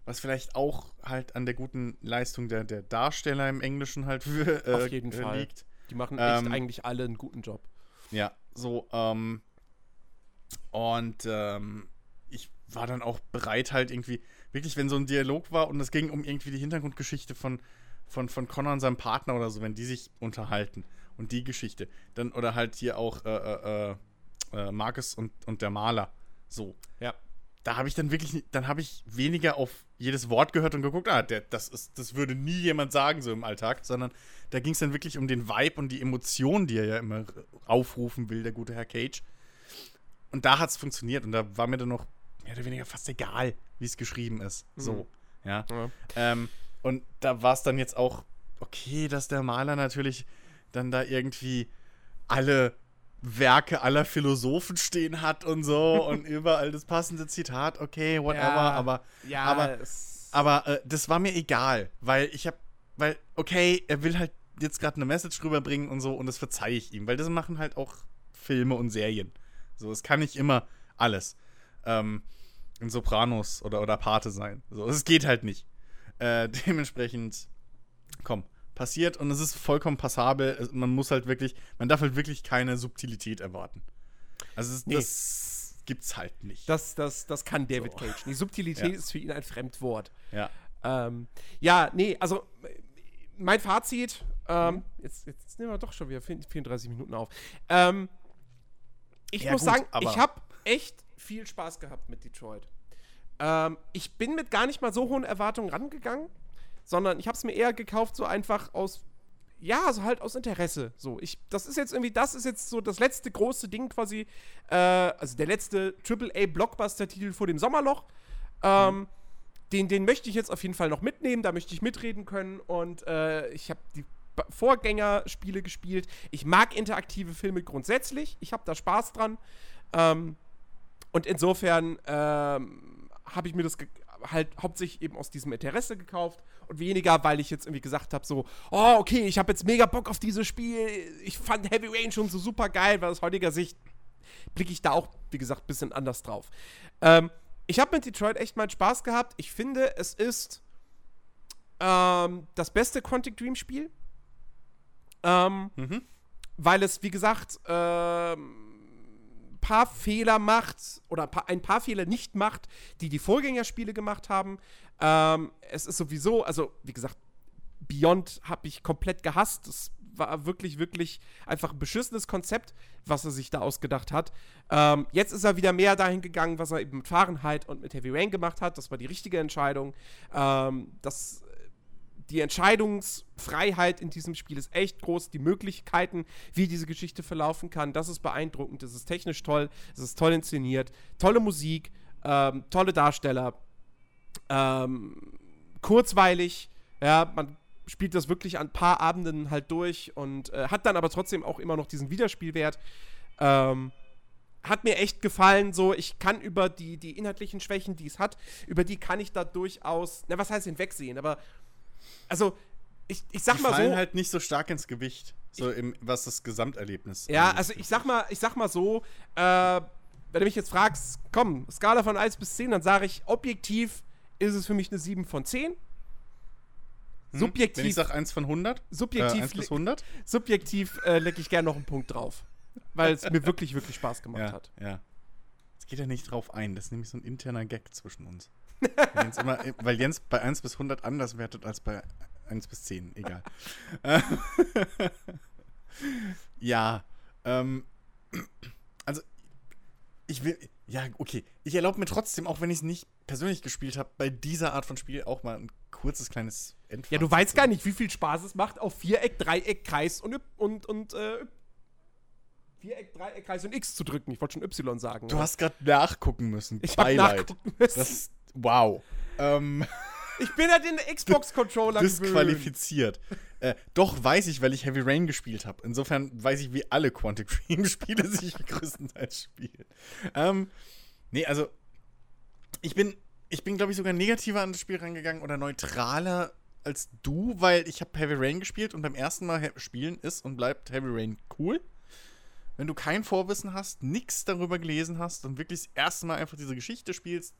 Was vielleicht auch halt an der guten Leistung der, der Darsteller im Englischen halt für, äh, Auf jeden Fall. liegt. Die machen echt Ähm, eigentlich alle einen guten Job. Ja, so, ähm, und ähm, ich war dann auch bereit, halt irgendwie, wirklich, wenn so ein Dialog war und es ging um irgendwie die Hintergrundgeschichte von, von, von Connor und seinem Partner oder so, wenn die sich unterhalten und die Geschichte, dann, oder halt hier auch äh, äh, äh, Marcus und, und der Maler, so. Ja. Da habe ich dann wirklich, dann habe ich weniger auf jedes Wort gehört und geguckt, ah, der, das, ist, das würde nie jemand sagen so im Alltag, sondern da ging es dann wirklich um den Vibe und die Emotionen, die er ja immer aufrufen will, der gute Herr Cage. Und da hat es funktioniert und da war mir dann noch mehr oder weniger fast egal, wie es geschrieben ist. So, ja. Ja. Ähm, und da war es dann jetzt auch okay, dass der Maler natürlich dann da irgendwie alle Werke aller Philosophen stehen hat und so [laughs] und überall das passende Zitat, okay, whatever, Ja. aber Ja, aber- aber äh, das war mir egal, weil ich hab, weil, okay, er will halt jetzt gerade eine Message rüberbringen und so und das verzeihe ich ihm, weil das machen halt auch Filme und Serien. So, es kann nicht immer alles ähm, in Sopranos oder, oder Pate sein. So, es geht halt nicht. Äh, [laughs] dementsprechend, komm, passiert und es ist vollkommen passabel. Man muss halt wirklich, man darf halt wirklich keine Subtilität erwarten. Also es, Nee. das gibt's halt nicht. das, das, das kann David So. Cage. Die [laughs] Subtilität Ja. ist für ihn ein Fremdwort. ja. Ähm, ja, nee, also mein Fazit, ähm, Mhm. jetzt, jetzt nehmen wir doch schon wieder 34 Minuten auf. Ähm, ich Ja, muss gut, sagen, ich habe echt viel Spaß gehabt mit Detroit. Ähm, ich bin mit gar nicht mal so hohen Erwartungen rangegangen, sondern ich habe es mir eher gekauft, so einfach aus, ja, so halt aus Interesse. So, ich, das ist jetzt irgendwie, das ist jetzt so das letzte große Ding quasi, äh, also der letzte AAA-Blockbuster-Titel vor dem Sommerloch. Ähm, den, den möchte ich jetzt auf jeden Fall noch mitnehmen, da möchte ich mitreden können und äh, ich habe die Vorgängerspiele gespielt. Ich mag interaktive Filme grundsätzlich, ich habe da Spaß dran. Ähm, und insofern ähm, habe ich mir das, halt hauptsächlich eben aus diesem Interesse gekauft und weniger, weil ich jetzt irgendwie gesagt habe, so, oh, okay, ich habe jetzt mega Bock auf dieses Spiel. Ich fand Heavy Rain schon so super geil, weil aus heutiger Sicht blicke ich da auch, wie gesagt, ein bisschen anders drauf. Ähm, ich habe mit Detroit echt mal Spaß gehabt. Ich finde, es ist ähm, das beste Quantic Dream Spiel. Ähm, Mhm. weil es, wie gesagt, ähm, paar Fehler macht oder ein paar Fehler nicht macht, die die Vorgängerspiele gemacht haben. Ähm, es ist sowieso, also wie gesagt, Beyond habe ich komplett gehasst. Das war wirklich, wirklich einfach ein beschissenes Konzept, was er sich da ausgedacht hat. Ähm, jetzt ist er wieder mehr dahin gegangen, was er eben mit Fahrenheit und mit Heavy Rain gemacht hat. Das war die richtige Entscheidung. Ähm, das die Entscheidungsfreiheit in diesem Spiel ist echt groß. Die Möglichkeiten, wie diese Geschichte verlaufen kann, das ist beeindruckend. Das ist technisch toll. Es ist toll inszeniert. Tolle Musik, ähm, tolle Darsteller. Ähm, kurzweilig. Ja, man spielt das wirklich an ein paar Abenden halt durch und äh, hat dann aber trotzdem auch immer noch diesen Wiederspielwert. Ähm, hat mir echt gefallen, so ich kann über die, die inhaltlichen Schwächen, die es hat, über die kann ich da durchaus, na was heißt hinwegsehen, aber also ich, ich sag Die mal fallen so, halt nicht so stark ins Gewicht, so im, was das Gesamterlebnis ja, angeht. also ich sag mal, ich sag mal so, äh, wenn du mich jetzt fragst, komm, Skala von 1 bis 10, dann sage ich, objektiv ist es für mich eine 7 von 10. Hm? Wenn Subjektiv, ich sag 1 von 100, äh, subjektiv, 1 bis 100? subjektiv äh, lecke ich gerne noch einen Punkt drauf. Weil es mir [laughs] wirklich, wirklich Spaß gemacht Ja, hat. ja. Jetzt geht er nicht drauf ein. Das ist nämlich so ein interner Gag zwischen uns. Weil, Jens immer, weil Jens bei 1 bis 100 anders wertet als bei 1 bis 10. Egal. [laughs] Ja. Ähm, also, ich will. Ja, okay. Ich erlaube mir trotzdem, auch wenn ich es nicht persönlich gespielt habe, bei dieser Art von Spiel auch mal ein kurzes kleines Endfazit. Ja, du weißt gar nicht, wie viel Spaß es macht, auf Viereck, Dreieck, Kreis und, und, und äh, Viereck, Dreieck, Kreis und X zu drücken. Ich wollte schon Y sagen. Du oder? hast gerade nachgucken müssen. ich habe nachgucken müssen. Das, wow. Ähm. ich bin halt den Xbox-Controller disqualifiziert. Äh, doch weiß ich, weil ich Heavy Rain gespielt habe. Insofern weiß ich, wie alle Quantic Dream Spiele [laughs] sich größtenteils spielen. Ähm, nee, also ich bin, ich bin glaube ich sogar negativer an das Spiel rangegangen oder neutraler als du, weil ich habe Heavy Rain gespielt und beim ersten Mal he- spielen ist und bleibt Heavy Rain cool. Wenn du kein Vorwissen hast, nichts darüber gelesen hast und wirklich das erste Mal einfach diese Geschichte spielst,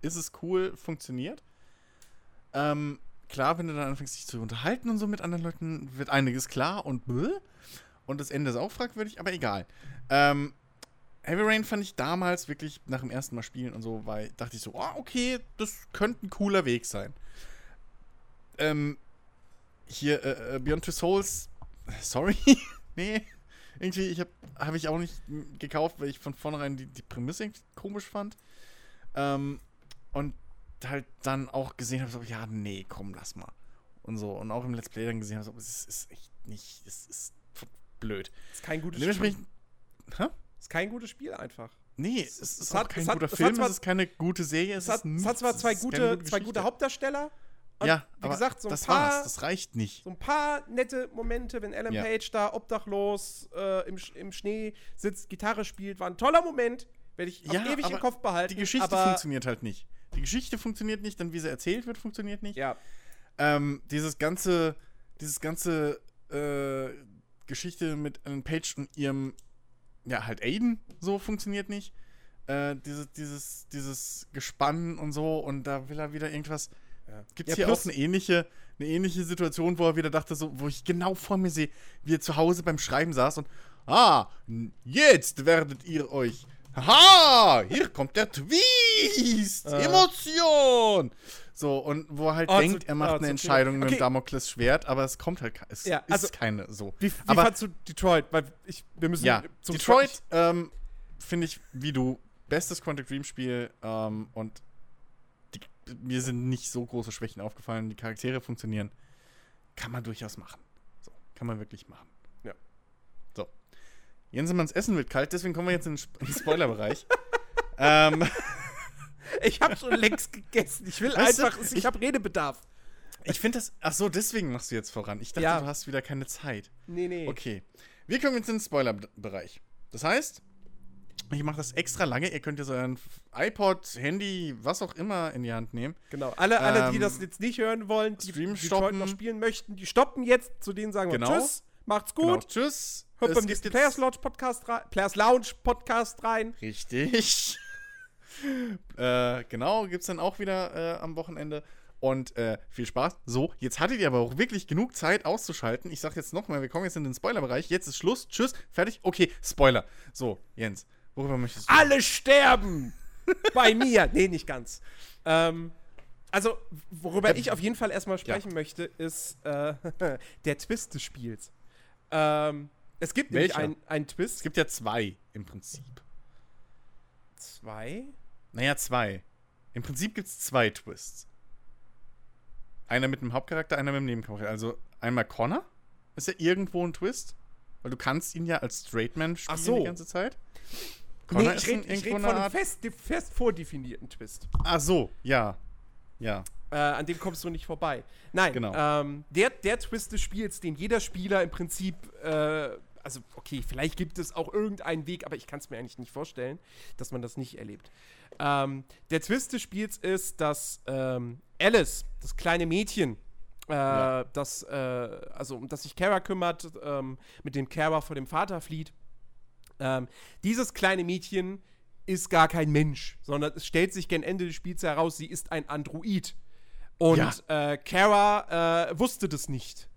ist es cool, funktioniert. Ähm, klar, wenn du dann anfängst, dich zu unterhalten und so mit anderen Leuten, wird einiges klar und bläh. Und das Ende ist auch fragwürdig, aber egal. Ähm, Heavy Rain fand ich damals wirklich nach dem ersten Mal spielen und so, weil dachte ich so, oh, okay, das könnte ein cooler Weg sein. Ähm, hier, äh, äh, Beyond Two Souls, sorry, [laughs] nee, irgendwie, ich habe hab ich auch nicht gekauft, weil ich von vornherein die, die Prämisse komisch fand. Ähm, und halt dann auch gesehen habe, so, ja, nee, komm, lass mal. Und so. Und auch im Let's Play dann gesehen habe, so, es ist echt nicht, es ist blöd. ist kein gutes dementsprechend, hä? Ist kein gutes Spiel einfach. Nee, es es ist hat- kein es guter es hat Film, zwar- es ist keine gute Serie, Es es, hat, es hat zwar nichts, zwei es gute, keine zwei gute Hauptdarsteller. Und Ja, wie aber gesagt, so ein das paar, war's, das reicht nicht. so ein paar nette Momente, wenn Ellen Ja. Page da obdachlos äh, im, im Schnee sitzt, Gitarre spielt, war ein toller Moment. Werde ich Ja, ewig im Kopf behalten. Die Geschichte aber, funktioniert halt nicht. Die Geschichte funktioniert nicht, dann wie sie erzählt wird, funktioniert nicht. Ja, Ähm, dieses ganze, dieses ganze äh, Geschichte mit Ellen Page und ihrem, ja, halt Aiden, so funktioniert nicht. Äh, dieses, dieses, dieses Gespann und so und da will er wieder irgendwas. Ja. Gibt ja, es hier plus- auch eine ähnliche, eine ähnliche Situation, wo er wieder dachte, so, wo ich genau vor mir sehe, wie er zu Hause beim Schreiben saß und, ah, jetzt werdet ihr euch, haha, hier kommt der Twist, Äh. Emotion. So, und wo er halt Oh, denkt, zu- er macht oh, eine zu Entscheidung viel. mit dem Okay. Damoklesschwert, aber es kommt halt, es Ja, also- ist keine so. Wie, wie Aber- fandst du Detroit? Weil ich, wir müssen Ja, Detroit ähm, finde ich, wie du, bestes Quantic Dream Spiel ähm, und mir sind nicht so große Schwächen aufgefallen. Die Charaktere funktionieren. Kann man durchaus machen. So, kann man wirklich machen. Ja. So. Jensemanns Essen wird kalt, deswegen kommen wir jetzt in den Spoilerbereich. [laughs] ähm, Ich habe schon längst gegessen. Ich will Weißt du, einfach, ich, ich- habe Redebedarf. ich finde das. Ach so, deswegen machst du jetzt voran. Ich dachte, Ja. du hast wieder keine Zeit. Nee, nee. Okay. Wir kommen jetzt in den Spoilerbereich. Das heißt, Ich mache das extra lange. Ihr könnt jetzt euren iPod, Handy, was auch immer in die Hand nehmen. Genau. Alle, alle die Ähm, das jetzt nicht hören wollen, die Stream Detroit stoppen. noch spielen möchten, die stoppen jetzt. Zu denen sagen wir Genau. Tschüss, macht's Genau. gut. Tschüss. Hört beim nächsten Players Lounge Podcast rein. Players Lounge Podcast rein. Richtig. [laughs] äh, genau, gibt's dann auch wieder äh, am Wochenende. Und äh, viel Spaß. So, jetzt hattet ihr aber auch wirklich genug Zeit auszuschalten. Ich sag jetzt nochmal, wir kommen jetzt in den Spoilerbereich. Jetzt ist Schluss. Tschüss. Fertig. Okay, Spoiler. So, Jens, worüber möchtest du? Alle sterben! Bei mir. Nee, nicht ganz. Ähm, also, worüber ich auf jeden Fall erstmal sprechen möchte, ist äh, [laughs] der Twist des Spiels. Ähm, es gibt nämlich Welcher? einen einen Es Twist. gibt ja zwei im Prinzip. Zwei? Naja, zwei. Im Prinzip gibt's zwei Twists. Einer mit dem Hauptcharakter, einer mit dem Nebencharakter. Also einmal Connor ist ja irgendwo ein Twist. Weil du kannst ihn ja als Straight Man spielen Ach so. die ganze Zeit. Nee, Connor ich rede ein- ich irgendwo red von einem fest, fest vordefinierten Twist. Ach so, ja. Ja. Äh, an dem kommst du nicht vorbei. Nein, Genau. ähm, der, der Twist des Spiels, den jeder Spieler im Prinzip, äh, also okay, vielleicht gibt es auch irgendeinen Weg, aber ich kann es mir eigentlich nicht vorstellen, dass man das nicht erlebt. Ähm, der Twist des Spiels ist, dass ähm, Alice, das kleine Mädchen, äh, Ja. das, äh, also um das sich Kara kümmert, ähm, mit dem Kara vor dem Vater flieht, ähm, dieses kleine Mädchen ist gar kein Mensch, sondern es stellt sich gegen Ende des Spiels heraus, sie ist ein Android. Und äh, Kara äh, wusste das nicht.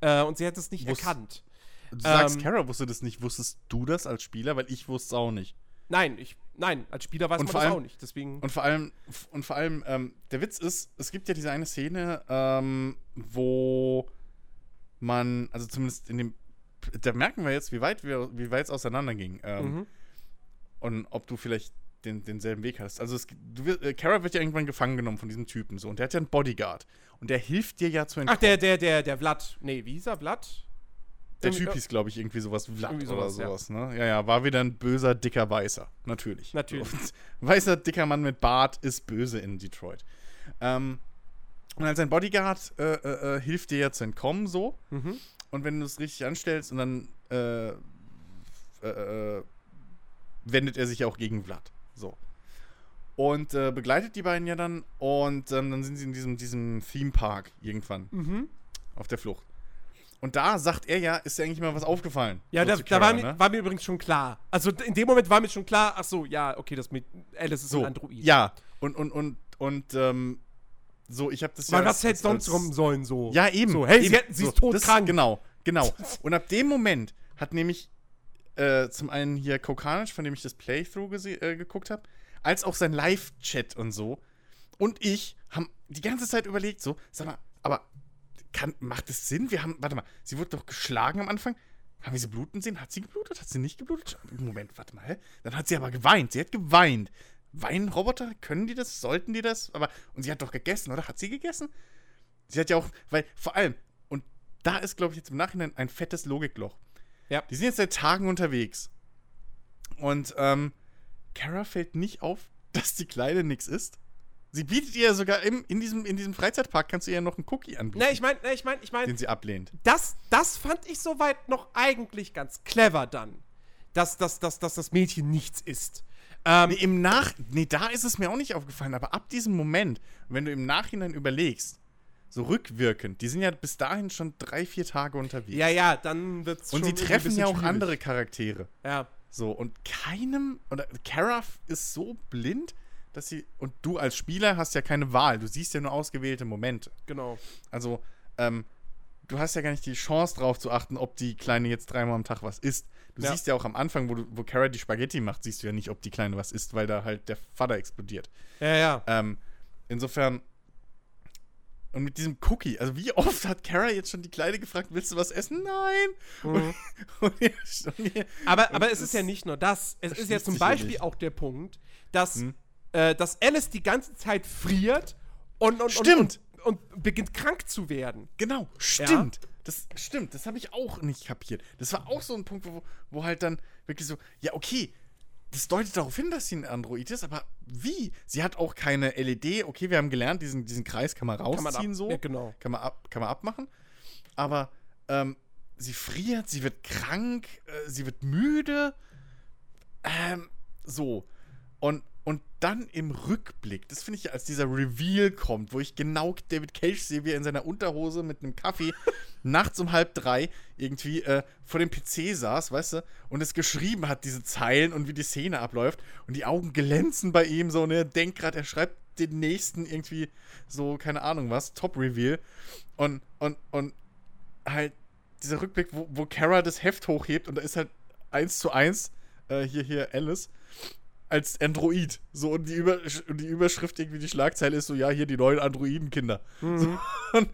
Äh, und sie hat es nicht Wus- erkannt. Du sagst, Ähm, Kara wusste das nicht. Wusstest du das als Spieler? Weil ich wusste es auch nicht. Nein, ich, nein, als Spieler weiß Und man das allem- auch nicht. Deswegen. Und vor allem, und vor allem, ähm, der Witz ist, es gibt ja diese eine Szene, ähm, wo man, also zumindest in dem, da merken wir jetzt, wie weit wir, wie weit es auseinanderging. Ähm, Mhm. Und ob du vielleicht den, denselben Weg hast. Also es, du, äh, Kara wird ja irgendwann gefangen genommen von diesem Typen so und der hat ja einen Bodyguard und der hilft dir ja zu entkommen. Ach, der, der, der, der Vlad. Nee, wie hieß er? Vlad? der Typ hieß, glaube ich, irgendwie sowas Vlad Irgendwie oder sowas, ja. sowas, ne? Ja, ja, war wieder ein böser, dicker Weißer. Natürlich. Natürlich. Und [laughs] weißer, dicker Mann mit Bart ist böse in Detroit. Ähm, und als sein Bodyguard äh, äh, äh, hilft dir ja zu entkommen, so. Mhm. Und wenn du es richtig anstellst und dann äh, äh, äh, wendet er sich auch gegen Vlad. So. Und äh, begleitet die beiden ja dann und ähm, dann sind sie in diesem, diesem Theme Park irgendwann Mhm. auf der Flucht. Und da sagt er ja, ist dir eigentlich mal was aufgefallen? Ja, So da, zu da war, mir, ne? war mir übrigens schon klar. Also in dem Moment war mir schon klar, ach so, ja, okay, das mit Alice ist so, ein Android. Ja, und, und, und, und, ähm, so, ich habe das Weil ja. was hätte sonst kommen sollen so? Ja, eben. So, hey, eben. sie, hat- sie so, ist todkrank. Genau, genau. [laughs] Und ab dem Moment hat nämlich äh, zum einen hier Kokanisch, von dem ich das Playthrough äh, geguckt habe, als auch sein Live-Chat und so. Und ich haben die ganze Zeit überlegt, so, sag mal, aber kann, macht es Sinn? Wir haben, warte mal, sie wurde doch geschlagen am Anfang. Haben wir sie bluten sehen? Hat sie geblutet? Hat sie nicht geblutet? Moment, warte mal. hä? Dann hat sie aber geweint. Sie hat geweint. Weinen Roboter? Können die das? Sollten die das? Aber, und sie hat doch gegessen, oder? Hat sie gegessen? Sie hat ja auch, weil vor allem, und da ist, glaube ich, jetzt im Nachhinein ein fettes Logikloch. Ja. Die sind jetzt seit Tagen unterwegs. Und, ähm, Kara fällt nicht auf, [laughs] dass die Kleine nichts isst. Sie bietet ihr ja sogar im, in, diesem, in diesem Freizeitpark, kannst du ihr ja noch einen Cookie anbieten, Ne, ich meine, ne, ich meine, ich meine, den sie ablehnt. das, das fand ich soweit noch eigentlich ganz clever dann. Dass, dass, dass, dass das Mädchen nichts ist. Ähm, Nee, im Nach... Nee, da ist es mir auch nicht aufgefallen, aber ab diesem Moment, wenn du im Nachhinein überlegst, so rückwirkend, die sind ja bis dahin schon drei, vier Tage unterwegs. ja, ja, dann wird's Und sie treffen ja auch schwierig. andere Charaktere. Ja. So, und keinem, oder Kara ist so blind, dass sie, und du als Spieler hast ja keine Wahl, du siehst ja nur ausgewählte Momente. Genau. Also, ähm, du hast ja gar nicht die Chance drauf zu achten, ob die Kleine jetzt dreimal am Tag was isst. Du Ja. siehst ja auch am Anfang, wo, du, wo Kara die Spaghetti macht, siehst du ja nicht, ob die Kleine was isst, weil da halt der Vater explodiert. Ja, ja. Ähm, insofern, und mit diesem Cookie, also wie oft hat Kara jetzt schon die Kleine gefragt, willst du was essen? Nein! Mhm. Und, [laughs] und, und, Aber, aber es ist ja nicht nur das. Es ist ja zum ja Beispiel auch der Punkt, dass, Hm. äh, dass Alice die ganze Zeit friert und, und, Stimmt. Und, beginnt krank zu werden. Genau, stimmt. Das stimmt, das habe ich auch nicht kapiert. Das war auch so ein Punkt, wo, wo halt dann wirklich so, ja, okay, das deutet darauf hin, dass sie ein Android ist, aber wie? Sie hat auch keine LED. Okay, wir haben gelernt, diesen, diesen Kreis kann man rausziehen Kann man ab- so. Ja, genau. Kann man, ab, kann man abmachen. Aber ähm, sie friert, sie wird krank, äh, sie wird müde. Ähm, so. Und, und dann im Rückblick, das finde ich, als dieser Reveal kommt, wo ich genau David Cage sehe, wie er in seiner Unterhose mit einem Kaffee [laughs] nachts um halb drei irgendwie äh, vor dem PC saß, weißt du, und es geschrieben hat, diese Zeilen und wie die Szene abläuft. Und die Augen glänzen bei ihm so, ne? Denkt gerade, er schreibt den nächsten irgendwie so, keine Ahnung was, Top-Reveal. Und, und, und halt dieser Rückblick, wo, wo Kara das Heft hochhebt und da ist halt eins zu eins äh, hier, hier Alice als Android. So, und die, Über und die Überschrift irgendwie, die Schlagzeile ist so, ja, hier die neuen Androidenkinder. Mhm. So, [laughs] und,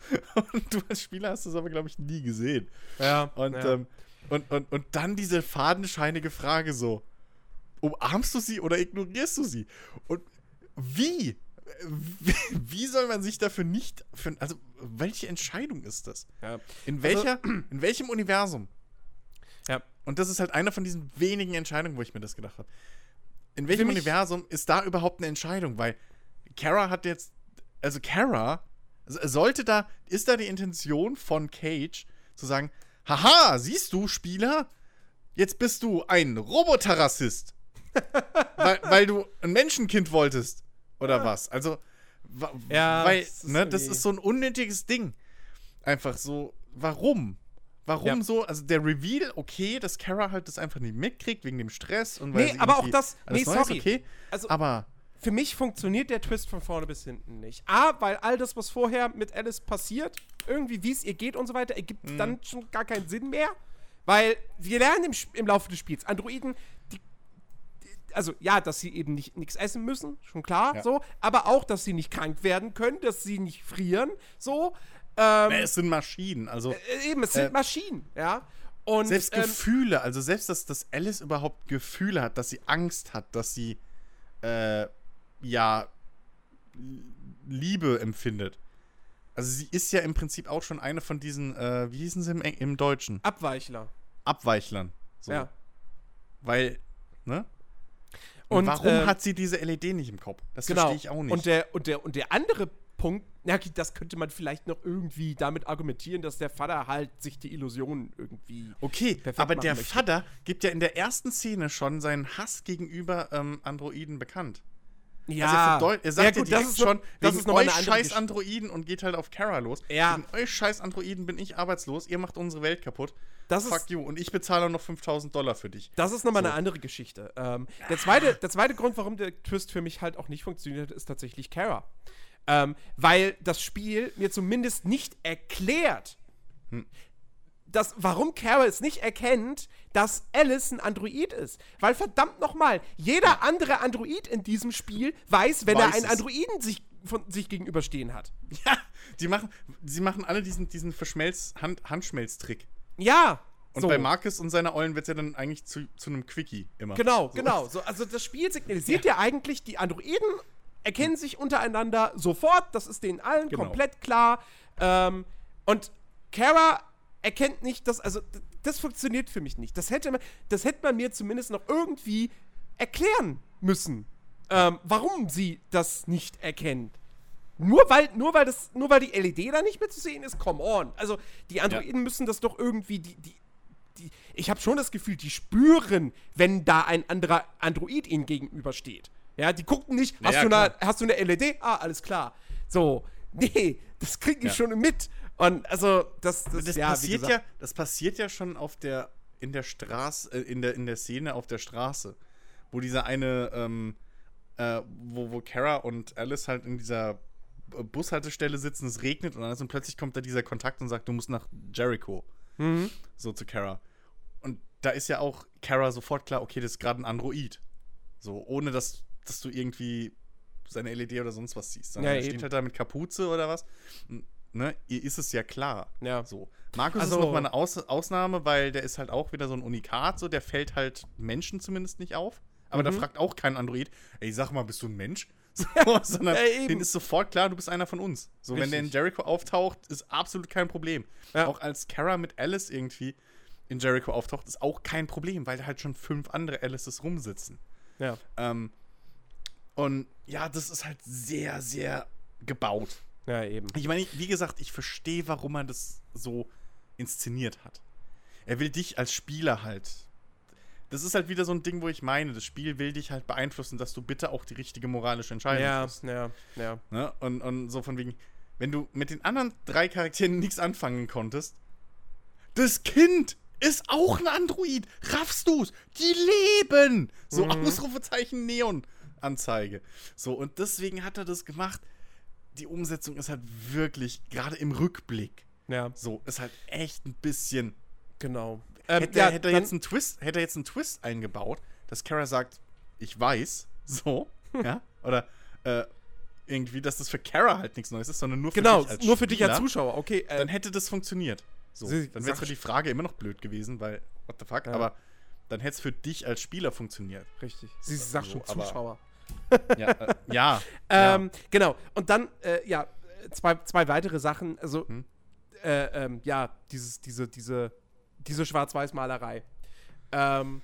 und, du als Spieler hast das aber, glaube ich, nie gesehen. Ja. Und, ja. Ähm, und, und, und dann diese fadenscheinige Frage so, umarmst du sie oder ignorierst du sie? Und wie? Wie, soll man sich dafür nicht, für, also welche Entscheidung ist das? Ja. In, welcher, also, in welchem Universum? Ja. Und das ist halt eine von diesen wenigen Entscheidungen, wo ich mir das gedacht habe. In welchem Universum ist da überhaupt eine Entscheidung? Weil Kara hat jetzt, also Kara, sollte da, ist da die Intention von Cage zu sagen, haha, siehst du, Spieler, jetzt bist du ein Roboterrassist. [laughs] weil, weil du ein Menschenkind wolltest. Oder ja. was? Also, ja, weil, das ne, das ist so ein unnötiges Ding. Einfach so, warum? Warum ja. so? Also der Reveal, okay, dass Kara halt das einfach nicht mitkriegt wegen dem Stress und weil Nee, aber auch das. Nee, sorry. okay. Also, aber. Für mich funktioniert der Twist von vorne bis hinten nicht. A, weil all das, was vorher mit Alice passiert, irgendwie wie es ihr geht und so weiter, ergibt mhm. dann schon gar keinen Sinn mehr. Weil wir lernen im, im Laufe des Spiels, Androiden, die, die, also ja, dass sie eben nicht nichts essen müssen, schon klar, ja. so, aber auch, dass sie nicht krank werden können, dass sie nicht frieren, so. Ähm, es sind Maschinen, also. Äh, eben, es sind äh, Maschinen, ja. Und, selbst ähm, Gefühle, also selbst, dass, dass Alice überhaupt Gefühle hat, dass sie Angst hat, dass sie, äh, ja, Liebe empfindet. Also sie ist ja im Prinzip auch schon eine von diesen, äh, wie hießen sie im, im Deutschen? Abweichler. Abweichlern. So. Ja. Weil, ne? Und, und warum äh, hat sie diese LED nicht im Kopf? Das genau. verstehe ich auch nicht. Und der, und, der, und der andere Punkt, na, das könnte man vielleicht noch irgendwie damit argumentieren, dass der Vater halt sich die Illusion irgendwie. Okay, aber der möchte. Vater gibt ja in der ersten Szene schon seinen Hass gegenüber ähm, Androiden bekannt. Ja, also er, sagt ja, gut, ja direkt schon, das ist euch scheiß Androiden und geht halt auf Kara los. Ja. Wegen euch scheiß Androiden bin ich arbeitslos, ihr macht unsere Welt kaputt. Das Fuck ist, you. Und ich bezahle noch 5000 Dollar für dich. Das ist nochmal so. eine andere Geschichte. Ähm, der, zweite, der zweite Grund, warum der Twist für mich halt auch nicht funktioniert, ist tatsächlich Kara. Ähm, weil das Spiel mir zumindest nicht erklärt, hm. dass, warum Carol es nicht erkennt, dass Alice ein Android ist. Weil verdammt nochmal, jeder andere Android in diesem Spiel weiß, wenn weiß er einen Androiden sich, von sich gegenüberstehen hat. Ja, die machen, sie machen alle diesen, diesen Verschmelz Hand, Handschmelztrick. Ja, und so. bei Marcus und seiner Eulen wird es ja dann eigentlich zu, zu einem Quickie immer. Genau, so. genau. So, also das Spiel signalisiert ja. ja eigentlich, die Androiden erkennen sich untereinander sofort, das ist denen allen genau. komplett klar. Ähm, und Kara erkennt nicht, dass, also das funktioniert für mich nicht. Das hätte man, das hätte man mir zumindest noch irgendwie erklären müssen, ähm, warum sie das nicht erkennt. Nur weil, nur weil das, nur weil die LED da nicht mehr zu sehen ist, come on. Also die Androiden ja. müssen das doch irgendwie, die, die, die ich habe schon das Gefühl, die spüren, wenn da ein anderer Android ihnen gegenübersteht. Ja, die gucken nicht, hast, du eine, hast du eine LED? Ah, alles klar. So, nee, das kriegen die ja. schon mit. Und also, das, das, das ja, passiert ja, das passiert ja schon auf der, in der Straße, äh, in der, in der Szene auf der Straße, wo dieser eine, ähm, äh, wo, wo Kara und Alice halt in dieser Bushaltestelle sitzen, es regnet und dann und plötzlich kommt da dieser Kontakt und sagt, du musst nach Jericho. Mhm. So zu Kara. Und da ist ja auch Kara sofort klar, okay, das ist gerade ein Android. So, ohne dass dass du irgendwie seine LED oder sonst was siehst. Sondern ja, er steht halt da mit Kapuze oder was. Ne, ihr ist es ja klar. Ja. So. Markus also, ist noch mal eine Aus Ausnahme, weil der ist halt auch wieder so ein Unikat, so der fällt halt Menschen zumindest nicht auf. Aber mhm. da fragt auch kein Android, ey, sag mal, bist du ein Mensch? [laughs] So, sondern ja, denen ist sofort klar, du bist einer von uns. So, Richtig. wenn der in Jericho auftaucht, ist absolut kein Problem. Ja. Auch als Kara mit Alice irgendwie in Jericho auftaucht, ist auch kein Problem, weil da halt schon fünf andere Alices rumsitzen. Ja. Ähm, und ja, das ist halt sehr, sehr gebaut. Ja, eben. Ich meine, wie gesagt, ich verstehe, warum er das so inszeniert hat. Er will dich als Spieler halt. das ist halt wieder so ein Ding, wo ich meine, das Spiel will dich halt beeinflussen, dass du bitte auch die richtige moralische Entscheidung Ja, triffst. ja, ja. Ne? Und, und so von wegen, wenn du mit den anderen drei Charakteren nichts anfangen konntest, das Kind ist auch ein Android. Raffst du's? Die leben! So Mhm. Ausrufezeichen Neon-Anzeige. So, und deswegen hat er das gemacht. Die Umsetzung ist halt wirklich, gerade im Rückblick, Ja, so, ist halt echt ein bisschen. genau. Ähm, hätte, ja, er, hätte, er jetzt einen Twist, hätte er jetzt einen Twist eingebaut, dass Kara sagt, ich weiß, [laughs] so, ja, oder äh, irgendwie, dass das für Kara halt nichts Neues ist, sondern nur für Genau, dich als nur für dich als Zuschauer. Okay, äh, Dann hätte das funktioniert. So, Sie- dann wäre die Frage immer noch blöd gewesen, weil, what the fuck, Ja. aber dann hätte es für dich als Spieler funktioniert. richtig. Sie sagt schon so, aber- Zuschauer. Ja, äh, ja. [laughs] Ähm, Genau. Und dann, äh, ja, zwei, zwei weitere Sachen. Also, Hm. äh, ähm, ja, dieses, diese, diese, diese Schwarz-Weiß-Malerei. Ähm,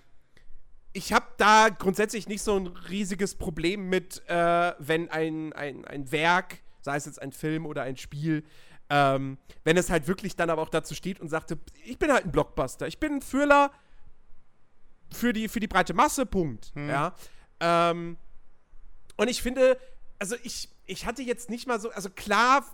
ich habe da grundsätzlich nicht so ein riesiges Problem mit, äh, wenn ein, ein, ein Werk, sei es jetzt ein Film oder ein Spiel, ähm, wenn es halt wirklich dann aber auch dazu steht und sagte, ich bin halt ein Blockbuster, ich bin ein Thriller für die, für die breite Masse, Punkt. Hm. Ja. Ähm, und ich finde, also ich, ich hatte jetzt nicht mal so, also klar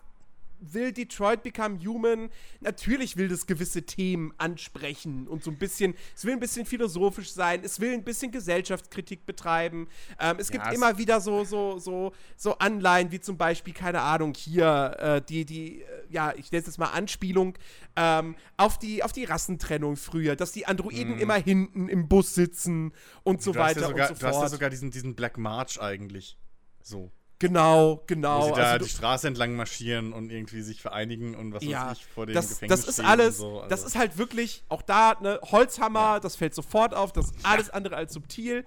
will Detroit Become Human, natürlich will das gewisse Themen ansprechen und so ein bisschen, es will ein bisschen philosophisch sein, es will ein bisschen Gesellschaftskritik betreiben. Ähm, es Ja, gibt es- immer wieder so, so, so, so Anleihen, wie zum Beispiel, keine Ahnung, hier, äh, die, die, äh, ja, ich nenne es jetzt mal Anspielung, ähm, auf, die, auf die Rassentrennung früher, dass die Androiden immer hinten im Bus sitzen und so Mhm. du weiter ja sogar, und so Du hast ja fort. sogar diesen, diesen Black March eigentlich. So. Genau, Wo genau. sie da also die Straße entlang marschieren und irgendwie sich vereinigen und was ja, weiß ich vor dem das, Gefängnis das ist alles, so. Also, das ist halt wirklich, auch da, ne, Holzhammer, das fällt sofort auf, das ist alles andere als subtil.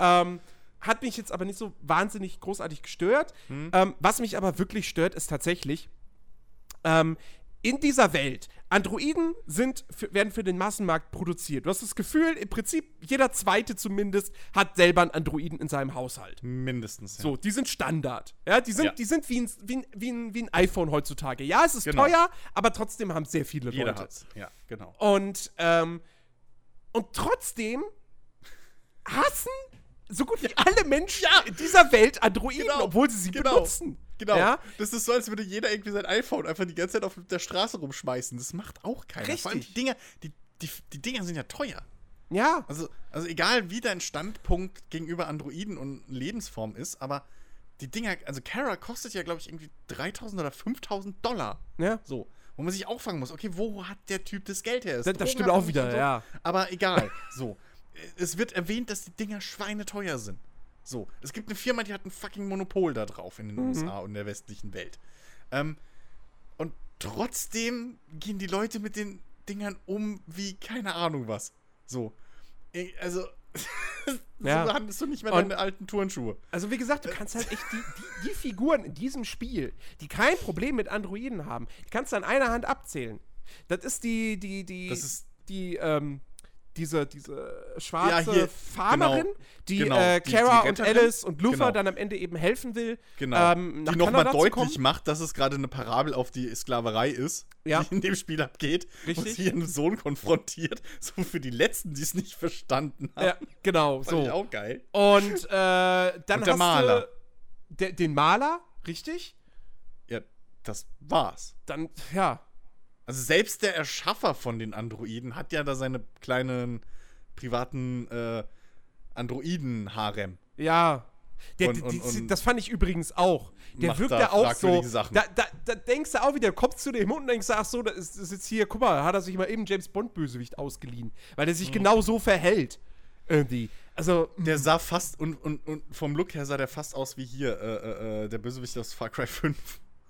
Ähm, hat mich jetzt aber nicht so wahnsinnig großartig gestört. Hm. Ähm, was mich aber wirklich stört, ist tatsächlich, ähm, in dieser Welt, Androiden sind werden für den Massenmarkt produziert. Du hast das Gefühl, im Prinzip jeder Zweite zumindest hat selber einen Androiden in seinem Haushalt. mindestens. Ja. So, die sind Standard. Ja, die sind, Ja. die sind wie, ein, wie, ein, wie, ein, wie ein iPhone heutzutage. Ja, es ist Genau. teuer, aber trotzdem haben sehr viele Jeder Leute. hat's. Ja, genau. Und, ähm, und trotzdem hassen so gut wie alle Menschen in dieser Welt Androiden, Genau. obwohl sie sie Genau. benutzen. Genau. Ja? Das ist so, als würde jeder irgendwie sein iPhone einfach die ganze Zeit auf der Straße rumschmeißen. Das macht auch keiner. Vor allem die Richtig. Dinger, die, die, die Dinger sind ja teuer. Ja. Also, also egal wie dein Standpunkt gegenüber Androiden und Lebensform ist, aber die Dinger, also Kara kostet ja, glaube ich, irgendwie 3000 oder 5000 Dollar. Ja. So. Wo man sich auch fragen muss, okay, wo hat der Typ das Geld her? Das- das stimmt auch wieder, so. ja. Aber egal. so. Es wird erwähnt, dass die Dinger schweineteuer sind. So. Es gibt eine Firma, die hat ein fucking Monopol da drauf in den Mhm. USA und der westlichen Welt. Ähm, und trotzdem gehen die Leute mit den Dingern um wie keine Ahnung was. So. Eh, Also, [laughs] Ja. so handelst du nicht mehr Und- deine alten Turnschuhe. Also wie gesagt, du kannst halt echt die, die, die Figuren in diesem Spiel, die kein Problem mit Androiden haben, die kannst du an einer Hand abzählen. Das ist die, die, die, Das ist- die, ähm, diese, diese schwarze Ja, hier, Farmerin, genau, die genau, äh, die- Kara die und Alice und Luther genau. dann am Ende eben helfen will, Genau. ähm, die nochmal deutlich macht, dass es gerade eine Parabel auf die Sklaverei ist, Ja. die in dem Spiel abgeht. Richtig. Und sie ihren Sohn konfrontiert. [laughs] So für die Letzten, die es nicht verstanden haben. Ja, genau, Fand ich so. auch geil. Und äh, dann Und der hast Maler. du der, den Maler, richtig? Ja, das war's. Dann, ja, Also selbst der Erschaffer von den Androiden hat ja da seine kleinen privaten äh, Androiden-Harem. Ja. Der, Und- und- und das fand ich übrigens auch. Der wirkt da ja auch so. Sachen. Da, da, da denkst du auch wieder, kommst zu dem Hund und denkst, ach so, das ist, ist jetzt hier, guck mal, hat er sich mal eben James Bond-Bösewicht ausgeliehen. Weil der Mhm. sich genau so verhält. Irgendwie. Also, Der sah fast, und, und, und vom Look her sah der fast aus wie hier, äh, äh, äh, der Bösewicht aus Far Cry 5.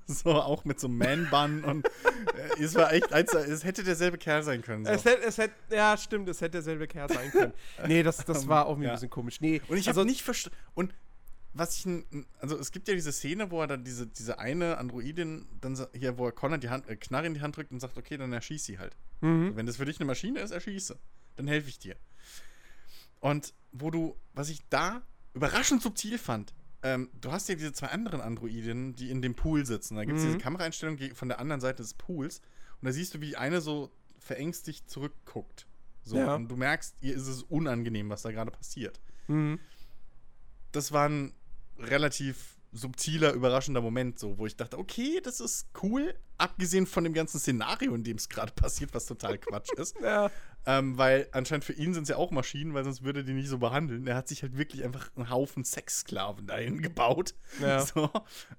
[laughs] So, auch mit so einem Man-Bun und äh, es war echt, eins, es hätte derselbe Kerl sein können. So. es hätte, es hätte, ja, stimmt, es hätte derselbe Kerl sein können. nee, das, das war auch mir Ja. ein bisschen komisch. Nee, Und ich also, habe nicht verstanden. Und was ich. Also, es gibt ja diese Szene, wo er dann diese, diese eine Androidin, dann hier, wo er Connor die Hand, äh, Knarre in die Hand drückt und sagt: Okay, dann erschieß sie halt. Mhm. Wenn das für dich eine Maschine ist, erschieße. Dann helfe ich dir. Und wo du, was ich da überraschend subtil fand, ähm, du hast ja diese zwei anderen Androidinnen, die in dem Pool sitzen. Da gibt es Mhm. diese Kameraeinstellung von der anderen Seite des Pools. Und da siehst du, wie eine so verängstigt zurückguckt. So, Ja. Und du merkst, ihr ist es unangenehm, was da gerade passiert. Mhm. Das war ein relativ subtiler, überraschender Moment, so, wo ich dachte, okay, das ist cool, abgesehen von dem ganzen Szenario, in dem es gerade [laughs] passiert, was total Quatsch ist. Ja. Ähm, weil anscheinend für ihn sind es ja auch Maschinen, weil sonst würde er die nicht so behandeln. Er hat sich halt wirklich einfach einen Haufen Sexsklaven dahin [laughs] gebaut. Ja. [laughs] So,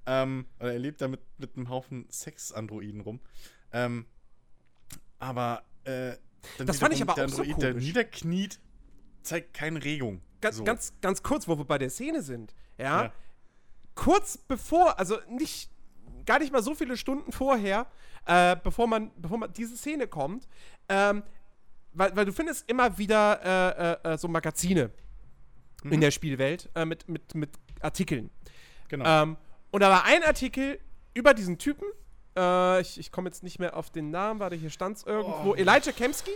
ähm, oder er lebt da mit, mit einem Haufen Sex-Androiden rum. Ähm, aber äh, Das fand ich aber der auch so Android, der komisch. niederkniet, zeigt keine Regung. Ganz, so. ganz, ganz kurz, wo wir bei der Szene sind. Ja. Ja. Kurz bevor, also nicht, gar nicht mal so viele Stunden vorher, äh, bevor man, bevor man diese Szene kommt, ähm, weil, weil du findest immer wieder äh, äh, äh, so Magazine Mhm. in der Spielwelt äh, mit, mit, mit Artikeln. Genau. Ähm, und da war ein Artikel über diesen Typen. Äh, ich ich komme jetzt nicht mehr auf den Namen, warte, hier stand es irgendwo. Oh. Elijah Kemsky,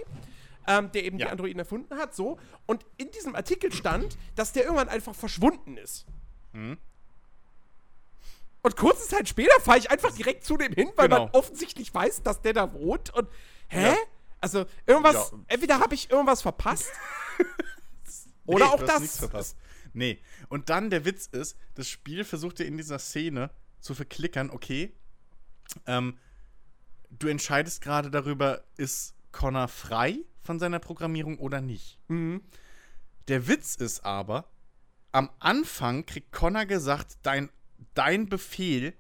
ähm, der eben Ja. die Androiden erfunden hat. So. Und in diesem Artikel stand, dass der irgendwann einfach verschwunden ist. Mhm. Und kurze Zeit später fahre ich einfach direkt zu dem hin, weil man Genau. offensichtlich weiß, dass der da wohnt. Und hä? Ja. Also irgendwas, Ja. entweder habe ich irgendwas verpasst. [laughs] oder Nee, auch das. Nee. Und dann der Witz ist, das Spiel versucht dir in dieser Szene zu verklickern, okay, ähm, du entscheidest gerade darüber, ist Connor frei von seiner Programmierung oder nicht. Mhm. Der Witz ist aber, am Anfang kriegt Connor gesagt, dein, dein Befehl,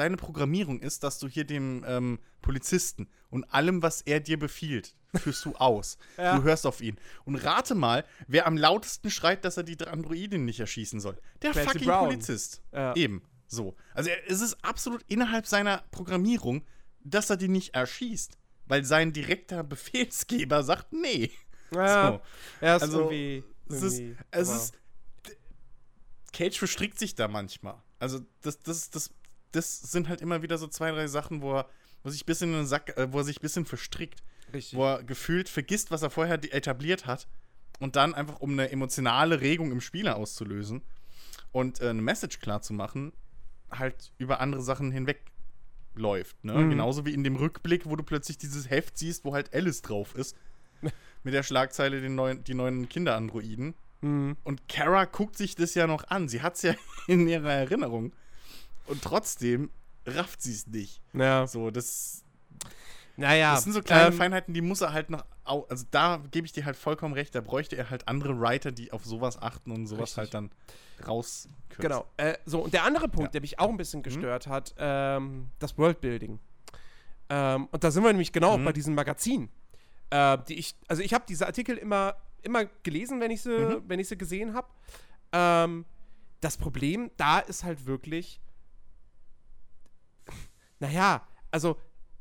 deine Programmierung ist, dass du hier dem ähm, Polizisten und allem, was er dir befiehlt, führst du aus. [laughs] Ja. Du hörst auf ihn. Und rate mal, wer am lautesten schreit, dass er die Androidin nicht erschießen soll. Der Clancy fucking Brown. Polizist. Ja. Eben. So. Also es ist absolut innerhalb seiner Programmierung, dass er die nicht erschießt. Weil sein direkter Befehlsgeber sagt, nee. Ja, So. ja ist Also, irgendwie. Es ist, es aber- ist. Cage verstrickt sich da manchmal. Also, das, das, das, das sind halt immer wieder so zwei, drei Sachen, wo er, wo sich ein bisschen in den Sack, äh, wo er sich ein bisschen verstrickt. Richtig. Wo er gefühlt vergisst, was er vorher etabliert hat. Und dann einfach, um eine emotionale Regung im Spieler auszulösen und äh, eine Message klar zu machen, halt über andere Sachen hinweg läuft. Ne? Mhm. Genauso wie in dem Rückblick, wo du plötzlich dieses Heft siehst, wo halt Alice drauf ist. [laughs] mit der Schlagzeile den neuen, die neuen Kinderandroiden. Mhm. Und Kara guckt sich das ja noch an. Sie hat es ja [laughs] in ihrer Erinnerung. Und trotzdem rafft sie es nicht. Ja. So, das, Naja. das sind so kleine ähm, Feinheiten, die muss er halt noch. Also da gebe ich dir halt vollkommen recht. Da bräuchte er halt andere Writer, die auf sowas achten und sowas Richtig. halt dann rauskürzen. Genau. Äh, so, und der andere Punkt, Ja. Mhm. der mich auch ein bisschen gestört hat, ähm, das Worldbuilding. Ähm, und da sind wir nämlich genau auch Mhm. bei diesem Magazin. Äh, die ich, also ich habe diese Artikel immer, immer gelesen, wenn ich sie, Mhm. wenn ich sie gesehen habe. Ähm, das Problem da ist halt wirklich, naja, also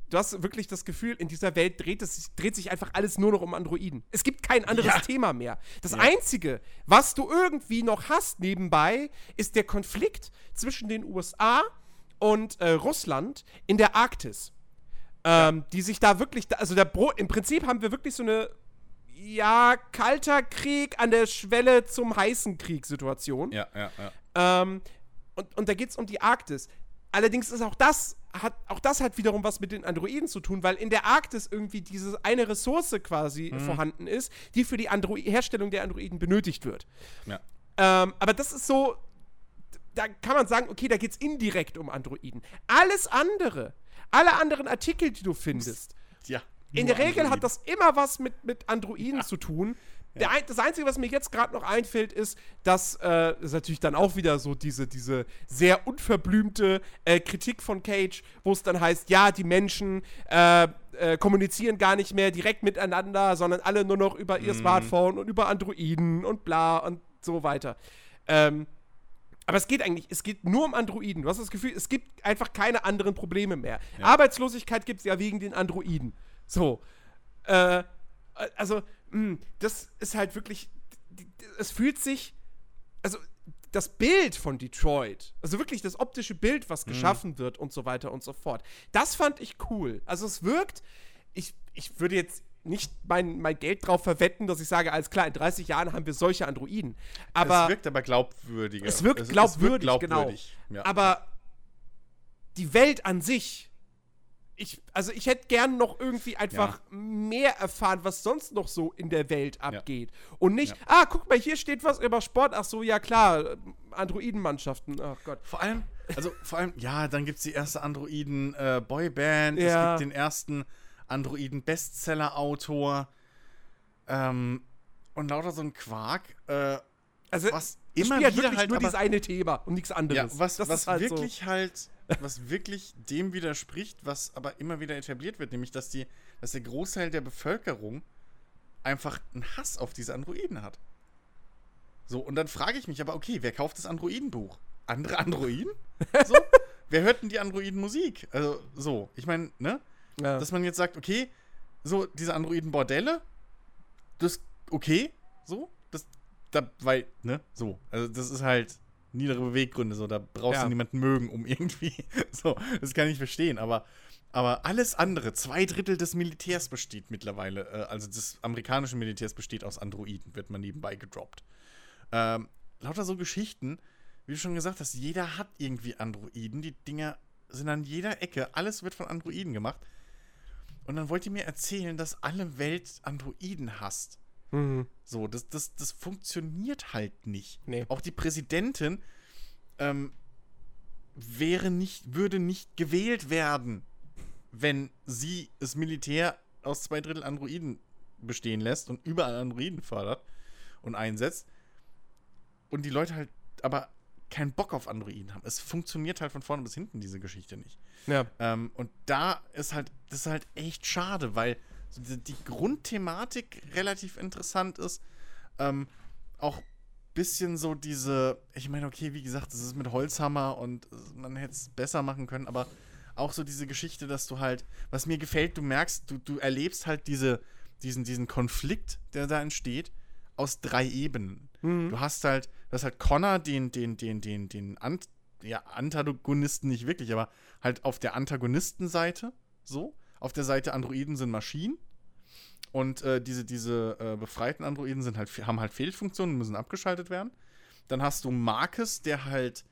du hast wirklich das Gefühl, in dieser Welt dreht, es, sich- dreht sich einfach alles nur noch um Androiden. Es gibt kein anderes Ja. Thema mehr. Das Ja. Einzige, was du irgendwie noch hast nebenbei, ist der Konflikt zwischen den USA und äh, Russland in der Arktis. Ähm, Die sich da wirklich, da, also der Bro im Prinzip haben wir wirklich so eine, ja, kalter Krieg an der Schwelle zum heißen Krieg-Situation. Ja, ja, ja. Ähm, und, und da geht es um die Arktis. Allerdings ist auch das, hat, auch das hat wiederum was mit den Androiden zu tun, weil in der Arktis irgendwie diese eine Ressource quasi vorhanden ist, die für die Andro Herstellung der Androiden benötigt wird. ja. Ähm, aber das ist so, da kann man sagen, okay, da geht es indirekt um Androiden. Alles andere, alle anderen Artikel, die du findest, ja. in der Regel Androiden. hat das immer was mit, mit Androiden zu tun. Der das Einzige, was mir jetzt gerade noch einfällt, ist, dass äh, ist natürlich dann auch wieder so diese, diese sehr unverblümte äh, Kritik von Cage, wo es dann heißt, ja, die Menschen äh, äh, kommunizieren gar nicht mehr direkt miteinander, sondern alle nur noch über ihr Smartphone und über Androiden und bla und so weiter. Ähm, aber es geht eigentlich, es geht nur um Androiden. Du hast das Gefühl, es gibt einfach keine anderen Probleme mehr. Arbeitslosigkeit gibt es ja wegen den Androiden. So. Äh, also, das ist halt wirklich, es fühlt sich, also das Bild von Detroit, also wirklich das optische Bild, was geschaffen wird und so weiter und so fort, das fand ich cool. Also es wirkt, ich, ich würde jetzt nicht mein, mein Geld drauf verwetten, dass ich sage, alles klar, in 30 Jahren haben wir solche Androiden. Aber es wirkt aber glaubwürdiger. es wirkt es glaubwürdig, wirkt glaubwürdig. genau. Ja. Aber die Welt an sich ich, also ich hätte gern noch irgendwie einfach mehr erfahren, was sonst noch so in der Welt abgeht. Und nicht, Ja. ah, guck mal, hier steht was über Sport. Ach so, ja klar, Androidenmannschaften. Ach Gott. Vor allem, also vor allem, ja, dann gibt es die erste Androiden-Boyband, Ja. es gibt den ersten Androiden-Bestseller-Autor ähm, und lauter so ein Quark, äh, Also, was immer wieder wirklich halt nur dieses eine Thema und nichts ja, anderes. was, das was ist halt wirklich halt, was wirklich dem widerspricht, was aber immer wieder etabliert wird, nämlich dass die, dass der Großteil der Bevölkerung einfach einen Hass auf diese Androiden hat. So, und dann frage ich mich aber, okay, wer kauft das Androidenbuch? Andere Androiden? So? [laughs] wer hört denn die Androiden-Musik? Also, so, ich meine, ne? Ja. Dass man jetzt sagt, okay, so, diese Androiden-Bordelle, das, okay, so, das, da, weil, ne, so, also das ist halt niedere Beweggründe, so, da brauchst Ja. du niemanden mögen, um irgendwie, [laughs] so, das kann ich verstehen, aber, aber alles andere, zwei Drittel des Militärs besteht mittlerweile, äh, also des amerikanischen Militärs besteht aus Androiden, wird man nebenbei gedroppt. Ähm, lauter so Geschichten, wie du schon gesagt hast, jeder hat irgendwie Androiden, die Dinger sind an jeder Ecke, alles wird von Androiden gemacht. Und dann wollt ihr mir erzählen, dass alle Welt Androiden hasst. Mhm. So, das, das, das funktioniert halt nicht. Nee. Auch die Präsidentin ähm, wäre nicht, würde nicht gewählt werden, wenn sie das Militär aus zwei Drittel Androiden bestehen lässt und überall Androiden fördert und einsetzt. Und die Leute halt aber keinen Bock auf Androiden haben. Es funktioniert halt von vorne bis hinten, diese Geschichte nicht. Ja. Ähm, und da ist halt, das ist halt echt schade, weil so die, die Grundthematik relativ interessant ist. Ähm, auch bisschen so diese, ich meine, okay, wie gesagt, das ist mit Holzhammer und man hätte es besser machen können, aber auch so diese Geschichte, dass du halt, was mir gefällt, du merkst, du, du erlebst halt diese, diesen, diesen Konflikt, der da entsteht, aus drei Ebenen. Mhm. Du hast halt, du hast halt Connor, den, den, den, den, den Ant ja, Antagonisten nicht wirklich, aber halt auf der Antagonistenseite so. Auf der Seite Androiden sind Maschinen. Und äh, diese, diese äh, befreiten Androiden sind halt, haben halt Fehlfunktionen, müssen abgeschaltet werden. Dann hast du Marcus, der halt.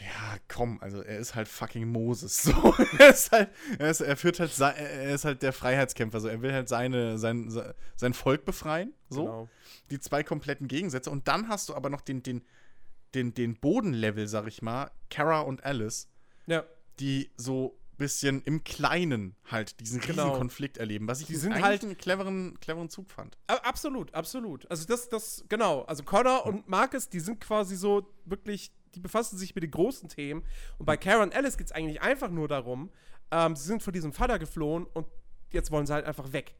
Ja, komm, also er ist halt fucking Moses. [laughs] So. er, ist halt, er, ist, er führt halt, er ist halt der Freiheitskämpfer. So. Er will halt seine, sein, sein Volk befreien. So Genau. die zwei kompletten Gegensätze. Und dann hast du aber noch den, den, den, den Bodenlevel, sag ich mal, Kara und Alice, Ja. die so bisschen im Kleinen halt diesen riesen Genau. Konflikt erleben, was ich Die sind halt- einen cleveren, cleveren Zug fand. Absolut, absolut. Also das, das, genau. Also Connor und Marcus, die sind quasi so wirklich, die befassen sich mit den großen Themen. Und bei Kara und Alice geht es eigentlich einfach nur darum, ähm, sie sind von diesem Vater geflohen und jetzt wollen sie halt einfach weg.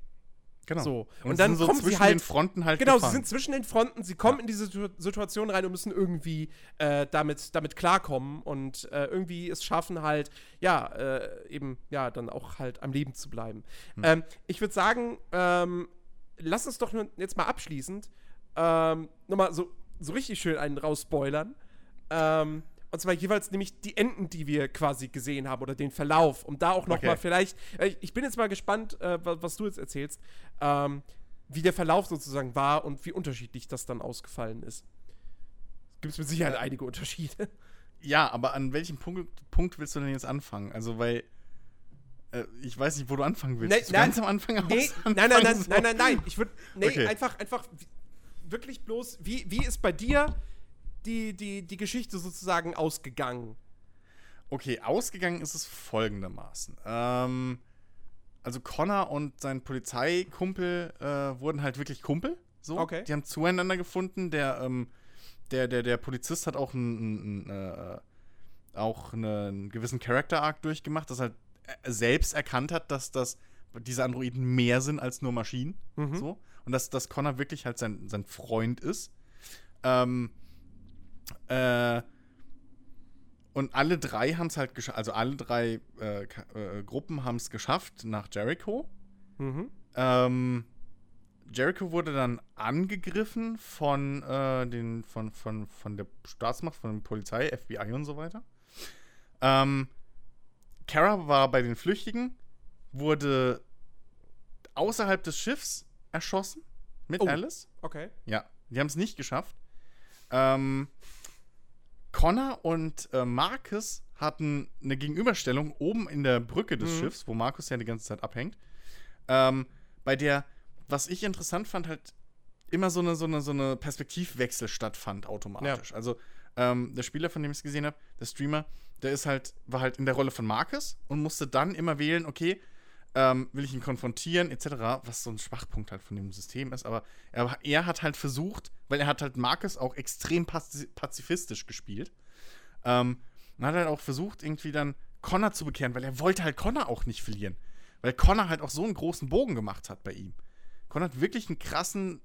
Genau. So. Und, Und dann so kommen sie halt- den Fronten halt Genau, sie gefangen. sind zwischen den Fronten, sie kommen in diese Situ- Situation rein und müssen irgendwie äh, damit, damit klarkommen und äh, irgendwie es schaffen, halt, ja, äh, eben, ja, dann auch halt am Leben zu bleiben. Hm. Ähm, ich würde sagen, ähm, lass uns doch jetzt mal abschließend ähm, nochmal so, so richtig schön einen rausspoilern. Ähm, und zwar jeweils nämlich die Enden, die wir quasi gesehen haben oder den Verlauf, um da auch noch Okay. mal vielleicht, äh, ich, bin jetzt mal gespannt, äh, was, du jetzt erzählst, ähm, wie der Verlauf sozusagen war und wie unterschiedlich das dann ausgefallen ist. Gibt es mit Sicherheit einige Unterschiede. [laughs] Ja, aber an welchem Punkt, Punkt willst du denn jetzt anfangen? Also, weil äh, ich weiß nicht, wo du anfangen willst. Nee, nein. ganz am Anfang Nee, aus- nein, nein, nein, anfangen, so? nein, nein, nein. Ich würde, nee, Okay. einfach, einfach wirklich bloß, wie, wie ist bei dir die, die, die Geschichte sozusagen ausgegangen? Okay, ausgegangen ist es folgendermaßen. Ähm, also Connor und sein Polizeikumpel äh, wurden halt wirklich Kumpel. So. Okay. Die haben zueinander gefunden. Der, ähm, der, der, der Polizist hat auch einen, äh, auch einen gewissen Character-Arc durchgemacht, dass er halt äh, selbst erkannt hat, dass das diese Androiden mehr sind als nur Maschinen. Mhm. So. Und dass, dass Connor wirklich halt sein, sein Freund ist. Ähm, äh, und alle drei haben es halt geschafft, also alle drei äh, äh, Gruppen haben es geschafft nach Jericho. Mhm. Ähm, Jericho wurde dann angegriffen von, äh, den, von, von, von der Staatsmacht, von der Polizei, FBI und so weiter. Ähm, Kara war bei den Flüchtigen, wurde außerhalb des Schiffs erschossen mit Oh. Alice. Okay. Ja, die haben es nicht geschafft. Ähm, Connor und äh, Marcus hatten eine Gegenüberstellung oben in der Brücke des Mhm. Schiffs, wo Markus ja die ganze Zeit abhängt, ähm, bei der, was ich interessant fand, halt immer so eine, so eine, so eine Perspektivwechsel stattfand automatisch. Also ähm, der Spieler, von dem ich es gesehen habe, der Streamer, der ist halt, war halt in der Rolle von Marcus und musste dann immer wählen, okay, ähm, will ich ihn konfrontieren, etc., was so ein Schwachpunkt halt von dem System ist. Aber er, er hat halt versucht, weil er hat halt Marcus auch extrem pazi- pazifistisch gespielt. Ähm, und hat halt auch versucht, irgendwie dann Connor zu bekehren, weil er wollte halt Connor auch nicht verlieren. Weil Connor halt auch so einen großen Bogen gemacht hat bei ihm. Connor hat wirklich einen krassen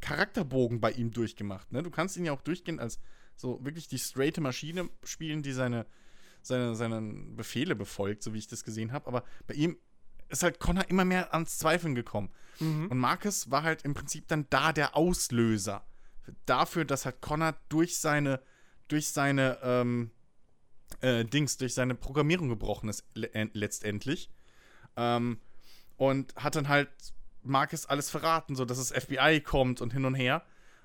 Charakterbogen bei ihm durchgemacht. Ne? Du kannst ihn ja auch durchgehend als so wirklich die straighte Maschine spielen, die seine, seine, seine Befehle befolgt, so wie ich das gesehen habe. Aber bei ihm ist halt Connor immer mehr ans Zweifeln gekommen. Mhm. Und Marcus war halt im Prinzip dann da der Auslöser dafür, dass halt Connor durch seine, durch seine ähm, äh, Dings, durch seine Programmierung gebrochen ist le letztendlich. Ähm, und hat dann halt Marcus alles verraten, so dass das FBI kommt und hin und her.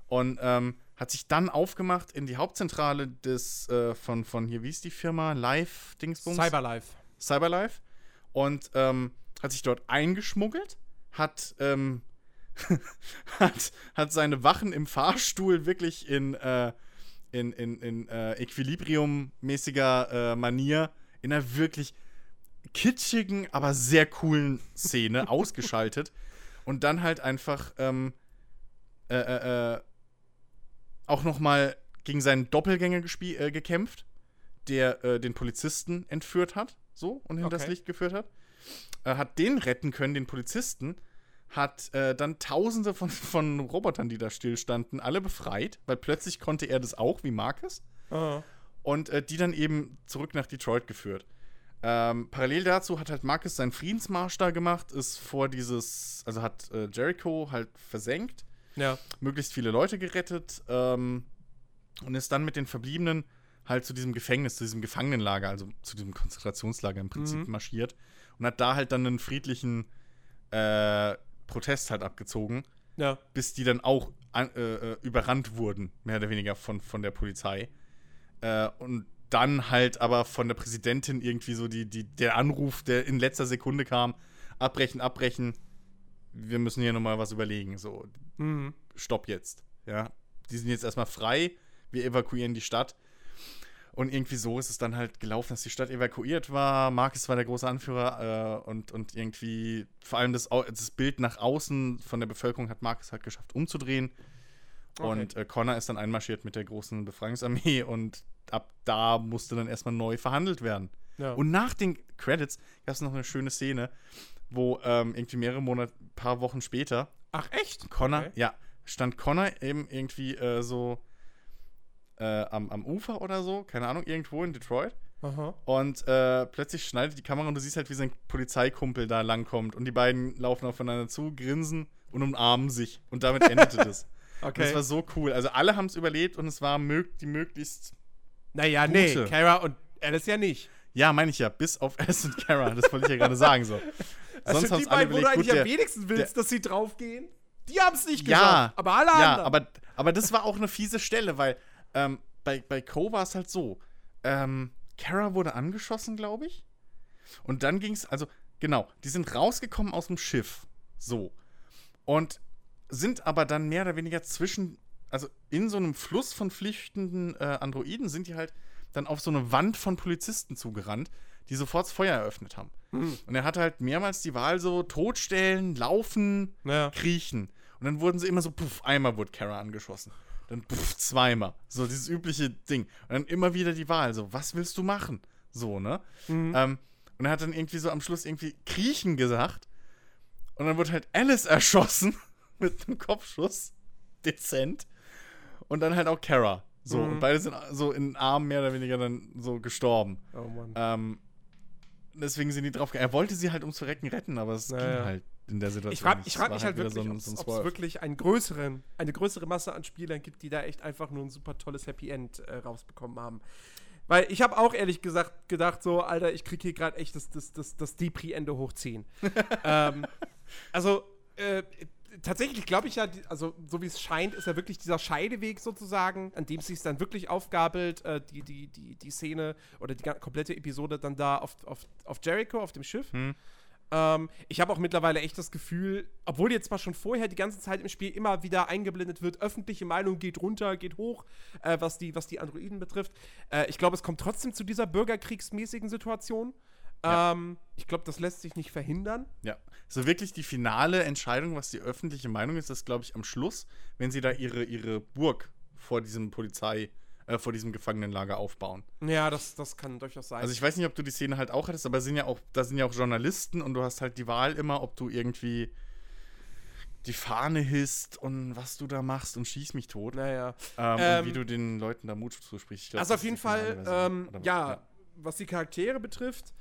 Und ähm, hat sich dann aufgemacht in die Hauptzentrale des, äh, von, von hier, wie ist die Firma? Live Dingsbums? Cyberlife. Cyberlife und ähm, hat sich dort eingeschmuggelt, hat, ähm, [laughs] hat, hat seine Wachen im Fahrstuhl wirklich in, äh, in, in, in äh, Equilibrium-mäßiger äh, Manier in einer wirklich kitschigen, aber sehr coolen Szene [laughs] ausgeschaltet und dann halt einfach ähm, äh, äh, äh, auch noch mal gegen seinen Doppelgänger äh, gekämpft, der äh, den Polizisten entführt hat, so und hinters Okay. Licht geführt hat. Äh, hat den retten können, den Polizisten, hat äh, dann Tausende von, [laughs] von Robotern, die da stillstanden, alle befreit, weil plötzlich konnte er das auch, wie Marcus Aha. und äh, die dann eben zurück nach Detroit geführt. Ähm, parallel dazu hat halt Marcus seinen Friedensmarsch da gemacht, ist vor dieses, also hat äh, Jericho halt versenkt, Ja. möglichst viele Leute gerettet ähm, und ist dann mit den Verbliebenen halt zu diesem Gefängnis, zu diesem Gefangenenlager, also zu diesem Konzentrationslager im Prinzip Mhm. marschiert und hat da halt dann einen friedlichen äh, Protest halt abgezogen Ja. bis die dann auch an, äh, äh, überrannt wurden, mehr oder weniger von, von der Polizei. Äh, und dann halt aber von der Präsidentin irgendwie so die, die, der Anruf, der in letzter Sekunde kam, abbrechen, abbrechen, wir müssen hier nochmal was überlegen, so, Mhm. stopp jetzt, ja. Die sind jetzt erstmal frei, wir evakuieren die Stadt. Und irgendwie so ist es dann halt gelaufen, dass die Stadt evakuiert war. Marcus war der große Anführer äh, und, und irgendwie vor allem das, das Bild nach außen von der Bevölkerung hat Marcus halt geschafft umzudrehen. Okay. Und äh, Connor ist dann einmarschiert mit der großen Befreiungsarmee [laughs] und ab da musste dann erstmal neu verhandelt werden. Ja. Und nach den Credits gab es noch eine schöne Szene, wo ähm, irgendwie mehrere Monate, paar Wochen später Ach, echt? Connor, Okay. ja, stand Connor eben irgendwie äh, so äh, am, am Ufer oder so, keine Ahnung, irgendwo in Detroit. Aha. Und äh, plötzlich schneidet die Kamera und du siehst halt, wie sein Polizeikumpel da langkommt. Und die beiden laufen aufeinander zu, grinsen und umarmen sich. Und damit endete [laughs] das. Okay. Das war so cool. Also alle haben es überlebt und es war mög die möglichst. naja, nee, Gute. Kara und Alice ja nicht. Ja, meine ich ja, bis auf Alice und Kara. Das wollte ich ja gerade sagen so. [laughs] Also Sonst haben die beiden, wo du eigentlich am wenigsten willst, dass sie draufgehen, die haben es nicht Ja, geschafft. aber alle ja, anderen. aber, aber das war auch eine fiese Stelle, weil ähm, bei, bei Co war es halt so. Ähm, Kara wurde angeschossen, glaube ich. Und dann ging es, also, genau, die sind rausgekommen aus dem Schiff. So. Und sind aber dann mehr oder weniger zwischen, also in so einem Fluss von flüchtenden äh, Androiden sind die halt dann auf so eine Wand von Polizisten zugerannt, die sofort das Feuer eröffnet haben. Hm. Und er hatte halt mehrmals die Wahl so, totstellen, laufen, Ja. kriechen. Und dann wurden sie immer so, puff, einmal wurde Kara angeschossen. Dann puff, zweimal. So dieses übliche Ding. Und dann immer wieder die Wahl, so, was willst du machen? So, ne? Mhm. Ähm, und er hat dann irgendwie so am Schluss irgendwie kriechen gesagt. Und dann wurde halt Alice [laughs] erschossen mit einem Kopfschuss. Dezent. Und dann halt auch Kara. So, Mhm. und beide sind so in den Armen mehr oder weniger dann so gestorben. Oh Mann. Ähm, deswegen sind die drauf. Er wollte sie halt ums Verrecken retten, aber es Naja. ging halt in der Situation. Ich frage ich frag mich halt wieder wirklich, so ob es wirklich einen größeren, eine größere Masse an Spielern gibt, die da echt einfach nur ein super tolles Happy End äh, rausbekommen haben. Weil ich habe auch ehrlich gesagt gedacht, so, Alter, ich kriege hier gerade echt das, das, das, das Depri-Ende hochziehen. [laughs] ähm, also, äh, tatsächlich glaube ich ja, also so wie es scheint, ist ja wirklich dieser Scheideweg sozusagen, an dem es sich dann wirklich aufgabelt, äh, die, die, die, die Szene oder die komplette Episode dann da auf, auf, auf Jericho, auf dem Schiff. Hm. Ähm, ich habe auch mittlerweile echt das Gefühl, obwohl jetzt zwar schon vorher die ganze Zeit im Spiel immer wieder eingeblendet wird, öffentliche Meinung geht runter, geht hoch, äh, was, die, was die Androiden betrifft. Äh, ich glaube, es kommt trotzdem zu dieser bürgerkriegsmäßigen Situation. Ja. Ähm, ich glaube, das lässt sich nicht verhindern. Ja. So wirklich die finale Entscheidung, was die öffentliche Meinung ist, ist, glaube ich, am Schluss, wenn sie da ihre, ihre Burg vor diesem Polizei, äh, vor diesem Gefangenenlager aufbauen. Ja, das, das kann durchaus sein. Also ich weiß nicht, ob du die Szene halt auch hattest, aber sind ja auch, da sind ja auch Journalisten und du hast halt die Wahl immer, ob du irgendwie die Fahne hisst und was du da machst und schieß mich tot. naja. Ähm, Ähm, und wie du den Leuten da Mut zusprichst. Ich glaub, Also auf jeden Fall, ähm, Oder- ja, was die Charaktere betrifft,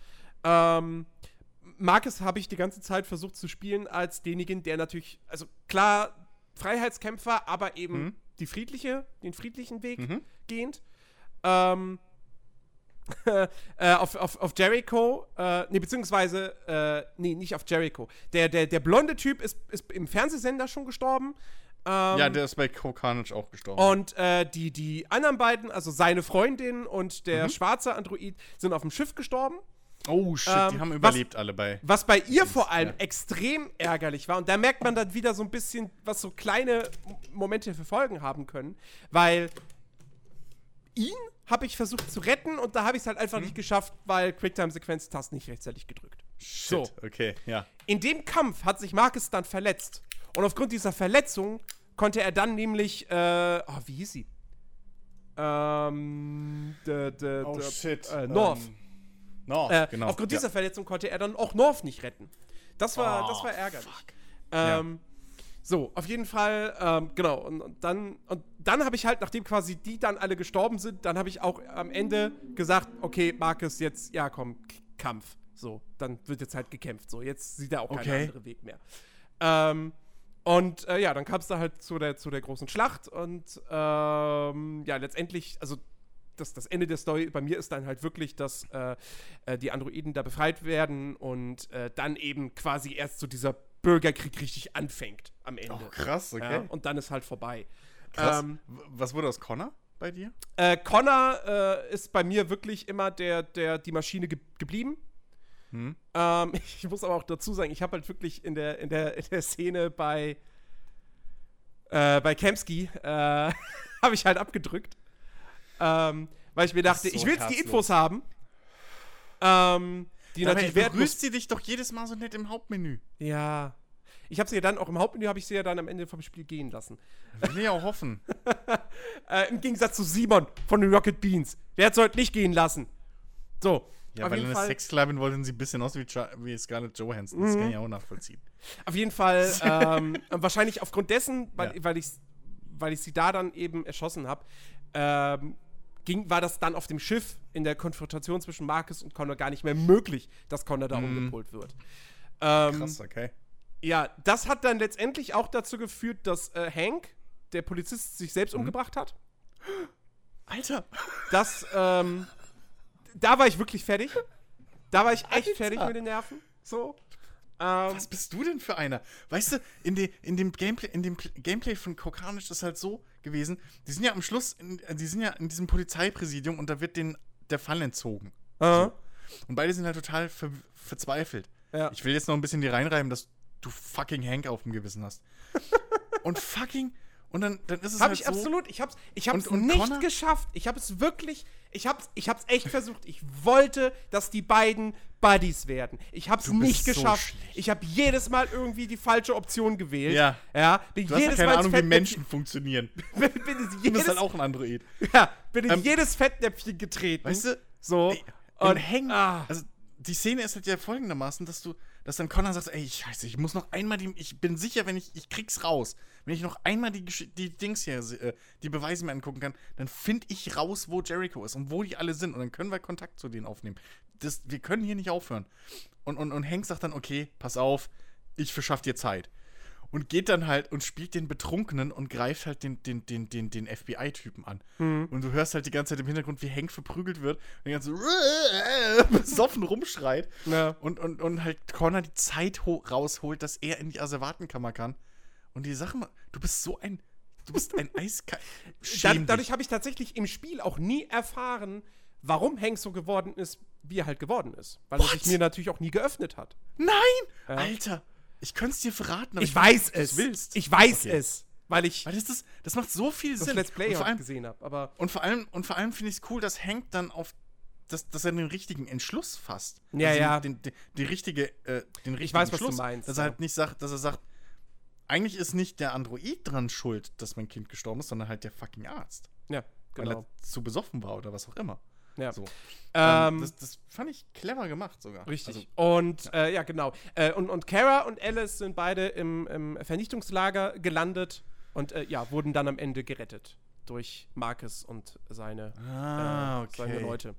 ähm, Marcus habe ich die ganze Zeit versucht zu spielen als denjenigen, der natürlich, also klar, Freiheitskämpfer, aber eben Mhm. die friedliche, den friedlichen Weg Mhm. gehend. Ähm, [laughs] äh, auf, auf, auf Jericho, äh, nee, beziehungsweise, äh, nee, nicht auf Jericho. Der, der, der blonde Typ ist, ist im Fernsehsender schon gestorben. Ähm, Ja, der ist bei Co Carnage auch gestorben. und äh, die, die anderen beiden, also seine Freundin und der Mhm. schwarze Android, sind auf dem Schiff gestorben. Oh shit, ähm, die haben was- überlebt alle bei. Was bei ihr vor allem ja. extrem ärgerlich war. Und da merkt man dann wieder so ein bisschen, was so kleine Momente für Folgen haben können. Weil ihn habe ich versucht zu retten und da habe ich es halt einfach nicht geschafft, weil Quicktime-Sequenz-Tasten nicht rechtzeitig gedrückt. Shit, so. okay, ja. In dem Kampf hat sich Marcus dann verletzt. Und aufgrund dieser Verletzung konnte er dann nämlich, äh, oh, wie hieß sie? Ähm, de, de, Oh, de, Äh, North. North, Äh, genau. aufgrund ja. dieser Verletzung konnte er dann auch North nicht retten. Das war, Oh, das war ärgerlich. Ähm, So, auf jeden Fall, ähm, genau. Und, und dann, und dann habe ich halt, nachdem quasi die dann alle gestorben sind, dann habe ich auch am Ende gesagt, okay, Marcus, jetzt, ja komm, Kampf. So, dann wird jetzt halt gekämpft. So, jetzt sieht er auch keinen Okay. anderen Weg mehr. Ähm, und äh, ja, dann kam es da halt zu der, zu der großen Schlacht und ähm, ja, letztendlich, also das, das Ende der Story bei mir ist dann halt wirklich, dass äh, äh, die Androiden da befreit werden und äh, dann eben quasi erst so dieser Bürgerkrieg richtig anfängt am Ende. Oh, krass, okay. ja, und dann ist halt vorbei. krass. Ähm, Was wurde aus Connor bei dir? äh, Connor äh, ist bei mir wirklich immer der, der die Maschine ge geblieben. Hm? Ähm, [laughs] ich muss aber auch dazu sagen, ich habe halt wirklich in der, in der, in der Szene bei, äh, bei Kemsky, äh, [laughs] habe ich halt abgedrückt. Ähm, weil ich mir dachte, so ich will jetzt die. Infos haben. Ähm, die Dabei natürlich wertlos. begrüßt sie dich doch jedes Mal so nett im Hauptmenü. Ja. Ich habe sie ja dann auch im Hauptmenü, habe ich sie ja dann am Ende vom Spiel gehen lassen. Will ich auch hoffen. [laughs] Äh, Im Gegensatz zu Simon von den Rocket Beans. Der hat es heute nicht gehen lassen. So. Ja, weil eine. Sexsklavin wollte sie ein bisschen aus wie, wie Scarlett Johansson. Das Mhm. kann ich auch nachvollziehen. Auf jeden Fall, [laughs] ähm, wahrscheinlich aufgrund dessen, weil, Ja. weil, ich, weil ich sie da dann eben erschossen habe, ähm, ging, war das dann auf dem Schiff in der Konfrontation zwischen Marcus und Connor gar nicht mehr möglich, dass Connor da Mhm. umgepolt wird. Ähm, Krass, okay. Ja, das hat dann letztendlich auch dazu geführt, dass äh, Hank, der Polizist, sich selbst Mhm. umgebracht hat. [gasps] Alter. Das, ähm, da war ich wirklich fertig. Da war ich echt Alter. fertig mit den Nerven. So. Ähm, Was bist du denn für einer? Weißt du, in, de, in dem Gameplay, in dem Pl- Gameplay von Kokanisch ist halt so gewesen, die sind ja am Schluss, in, äh, die sind ja in diesem Polizeipräsidium und da wird denen der Fall entzogen. äh, Und beide sind halt total ver verzweifelt. Ja. Ich will jetzt noch ein bisschen die reinreiben, dass du fucking Hank auf dem Gewissen hast. [laughs] und fucking, und dann, dann ist es Hab halt ich so, absolut. Ich hab's, ich hab's Und- und nicht Connor? geschafft. Ich habe es wirklich. Ich hab's, ich hab's echt versucht. Ich wollte, dass die beiden Buddies werden. Ich hab's nicht so geschafft. schlecht. ich habe jedes Mal irgendwie die falsche Option gewählt. Ja. Ja. Bin Du hast ja jedes keine Mal Ahnung, wie Menschen funktionieren. [laughs] bin, bin ins Du jedes, bist halt auch ein Android. ja, bin in Ähm, jedes Fettnäpfchen getreten. Weißt du, So. Ey, Und- hängen. ah. Also die Szene ist halt ja folgendermaßen, dass du, dass dann Connor sagt, ey, scheiße, ich muss noch einmal die, ich bin sicher, wenn ich, ich krieg's raus, wenn ich noch einmal die, die Dings hier, äh, die Beweise mir angucken kann, dann finde ich raus, wo Jericho ist und wo die alle sind und dann können wir Kontakt zu denen aufnehmen. Das, wir können hier nicht aufhören. Und, und, und Hank sagt dann, okay, pass auf, ich verschaff dir Zeit. Und geht dann halt und spielt den Betrunkenen und greift halt den, den, den, den, den FBI-Typen an. Und du hörst halt die ganze Zeit im Hintergrund, wie Hank verprügelt wird und die ganze [laughs] besoffen rumschreit. Ja. Und, und, und halt Connor die Zeit ho- rausholt, dass er in die Asservatenkammer kann und die Sachen, du bist so ein, du bist ein [laughs] eiskalt. Da, dadurch habe ich tatsächlich im Spiel auch nie erfahren, warum Hank so geworden ist, wie er halt geworden ist. Weil What? er sich mir natürlich auch nie geöffnet hat. Nein! Ja. Alter, ich könnte es dir verraten, aber Ich will weiß es. willst. Ich weiß Okay. es. Weil ich Weil das, ist, das macht so viel das Sinn. Let's Play und vor allem, gesehen habe. Aber und vor allem, und vor allem finde ich es cool, dass Hank dann auf, dass, dass er den richtigen Entschluss fasst. Ja, also ja. Den, den, die richtige, äh, den richtigen weiß, was du meinst, Dass ja. er halt nicht sagt, dass er sagt, eigentlich ist nicht der Android dran schuld, dass mein Kind gestorben ist, sondern halt der fucking Arzt. ja, Weil genau. er zu besoffen war oder was auch immer. Ja. So. Ähm, Ähm, das, das fand ich clever gemacht sogar. Richtig. Also, und äh, ja, genau. Äh, und, und Kara und Alice sind beide im, im Vernichtungslager gelandet und äh, ja, wurden dann am Ende gerettet durch Marcus und seine, ah, äh, seine okay. Leute.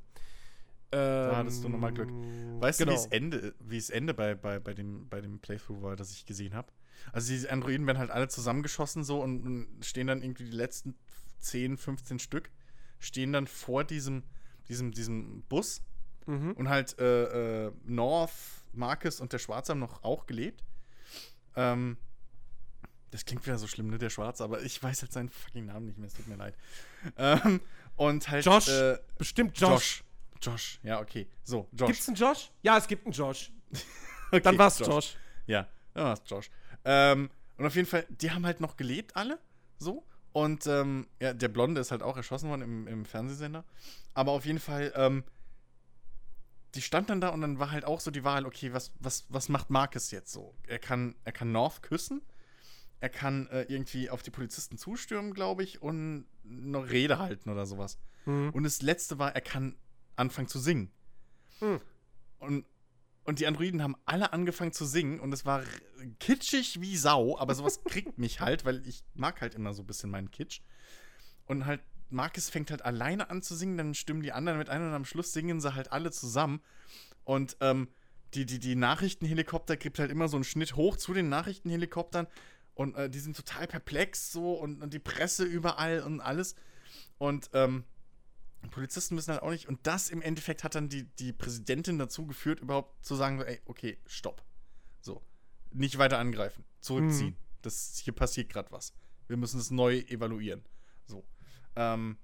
Da hattest du nochmal Glück. Weißt genau. du, wie es Ende, wie es Ende bei, bei, bei, dem, bei dem Playthrough war, das ich gesehen habe? Also diese Androiden werden halt alle zusammengeschossen so und, und stehen dann irgendwie die letzten 10, 15 Stück, stehen dann vor diesem, diesem, diesem Bus Mhm. und halt äh, äh, North, Marcus und der Schwarze haben noch auch gelebt. Ähm, das klingt wieder so schlimm, ne, der Schwarze, aber ich weiß halt seinen fucking Namen nicht mehr, es tut mir leid. Ähm, und halt Josh. äh, Bestimmt Josh. Josh. Josh, ja, okay. So, Josh. Gibt's einen Josh? Ja, es gibt einen Josh. [laughs] Okay, Dann war's Josh. Ja, dann war's Josh. Ähm, und auf jeden Fall, die haben halt noch gelebt, alle. So. Und ähm, ja, der Blonde ist halt auch erschossen worden im, im Fernsehsender. Aber auf jeden Fall, ähm, die stand dann da und dann war halt auch so die Wahl, okay, was, was, was macht Marcus jetzt so? Er kann, er kann North küssen. Er kann äh, irgendwie auf die Polizisten zustürmen, glaube ich, und noch Rede halten oder sowas. Mhm. Und das letzte war, er kann anfangen zu singen. Hm. Und, und die Androiden haben alle angefangen zu singen und es war kitschig wie Sau, aber sowas [laughs] kriegt mich halt, weil ich mag halt immer so ein bisschen meinen Kitsch. Und halt, Marcus fängt halt alleine an zu singen, dann stimmen die anderen mit ein und am Schluss singen sie halt alle zusammen. Und ähm, die, die, die Nachrichtenhelikopter gibt halt immer so einen Schnitt hoch zu den Nachrichtenhelikoptern und äh, die sind total perplex so und, und die Presse überall und alles. Und ähm, Polizisten wissen halt auch nicht. Und das im Endeffekt hat dann die, die Präsidentin dazu geführt, überhaupt zu sagen, ey, okay, stopp. So. Nicht weiter angreifen. Zurückziehen. Das, hier passiert gerade was. Wir müssen es neu evaluieren. So. Ähm,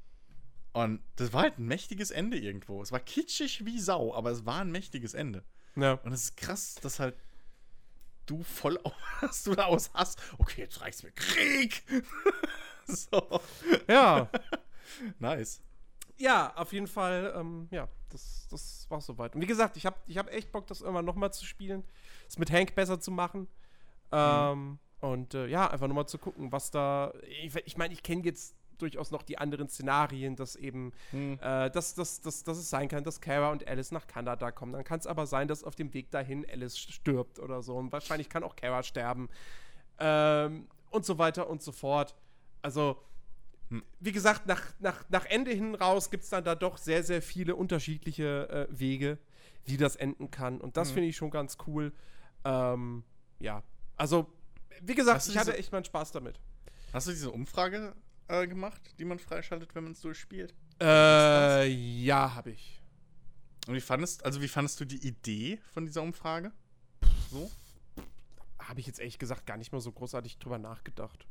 und das war halt ein mächtiges Ende irgendwo. Es war kitschig wie Sau, aber es war ein mächtiges Ende. Ja. Und es ist krass, dass halt du voll aus, [laughs] du da aus hast. Okay, jetzt reicht's mir. Krieg! [laughs] so. Ja. [laughs] Nice. Ja, auf jeden Fall, ähm, ja, das, das war soweit. Und wie gesagt, ich habe ich hab echt Bock, das irgendwann nochmal zu spielen. Es mit Hank besser zu machen. Ähm, und äh, ja, einfach nochmal zu gucken, was da. Ich meine, ich, mein, ich kenne jetzt durchaus noch die anderen Szenarien, dass eben, Hm. äh, dass, dass, dass, dass es sein kann, dass Kara und Alice nach Kanada kommen. Dann kann es aber sein, dass auf dem Weg dahin Alice stirbt oder so. Und wahrscheinlich kann auch Kara sterben. Ähm, und so weiter und so fort. Also, wie gesagt, nach, nach, nach Ende hin raus gibt es dann da doch sehr, sehr viele unterschiedliche äh, Wege, wie das enden kann. Und das Mhm. finde ich schon ganz cool. Ähm, ja, also, wie gesagt, Hast ich hatte diese- echt meinen Spaß damit. Hast du diese Umfrage äh, gemacht, die man freischaltet, wenn man es durchspielt? Äh, ja, habe ich. Und wie fandest, also wie fandest du die Idee von dieser Umfrage? So? Habe ich jetzt ehrlich gesagt gar nicht mal so großartig drüber nachgedacht.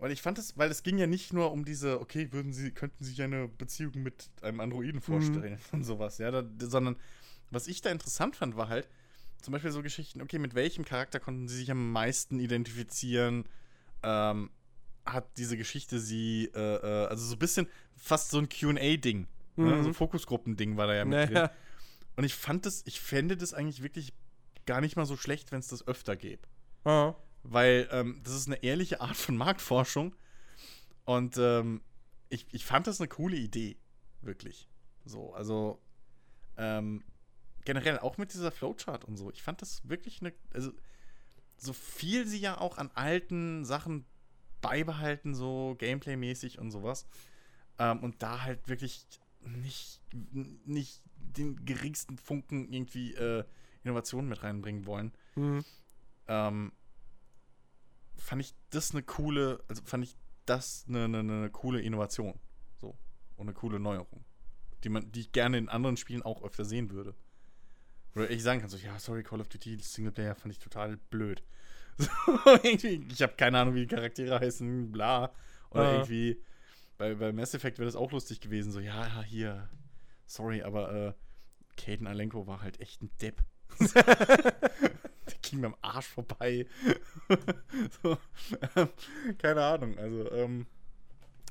Weil ich fand es, weil es ging ja nicht nur um diese, okay, würden sie, könnten sich eine Beziehung mit einem Androiden vorstellen [laughs] und sowas, ja, da, sondern was ich da interessant fand, war halt zum Beispiel so Geschichten, okay, mit welchem Charakter konnten sie sich am meisten identifizieren? Ähm, hat diese Geschichte sie, äh, äh, also so ein bisschen fast so ein QA-Ding, ne? Mhm. so Fokusgruppen-Ding war da ja mit drin. Naja, Und ich fand das, ich fände das eigentlich wirklich gar nicht mal so schlecht, wenn es das öfter gäbe. ah, Weil ähm, das ist eine ehrliche [laughs] Art von Marktforschung. Und ähm, ich, ich fand das eine coole Idee. Wirklich. So, also ähm, generell auch mit dieser Flowchart und so. Ich fand das wirklich eine. Also, so viel sie ja auch an alten Sachen beibehalten, so Gameplay-mäßig und sowas. Ähm, und da halt wirklich nicht, nicht den geringsten Funken irgendwie äh, Innovationen mit reinbringen wollen hm. ähm, fand ich das eine coole, also fand ich das eine, eine, eine coole Innovation. So. Und eine coole Neuerung. Die, man, die ich gerne in anderen Spielen auch öfter sehen würde. Oder ich sagen kann, so, ja, sorry, Call of Duty Singleplayer fand ich total blöd. [laughs] So, irgendwie, ich habe keine Ahnung, wie die Charaktere heißen, bla. Oder Ja. irgendwie, bei, bei Mass Effect wäre das auch lustig gewesen. So, ja, ja, hier, sorry, aber äh, Caden Alenko war halt echt ein Depp. [laughs] [laughs] Ging mir am Arsch vorbei. [laughs] so, ähm, keine Ahnung, also, ähm,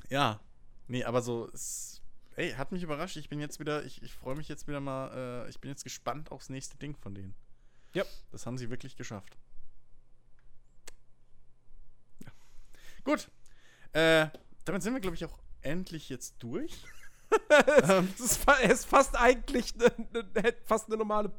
ja. Nee, aber so, es, ey, hat mich überrascht. Ich bin jetzt wieder, ich, ich freue mich jetzt wieder mal, äh, ich bin jetzt gespannt aufs nächste Ding von denen. Ja. Das haben sie wirklich geschafft. Ja. Gut. Äh, damit sind wir, glaube ich, auch endlich jetzt durch. [laughs] ähm, Es ist, fa- es ist fast eigentlich ne, ne, hätte fast eine normale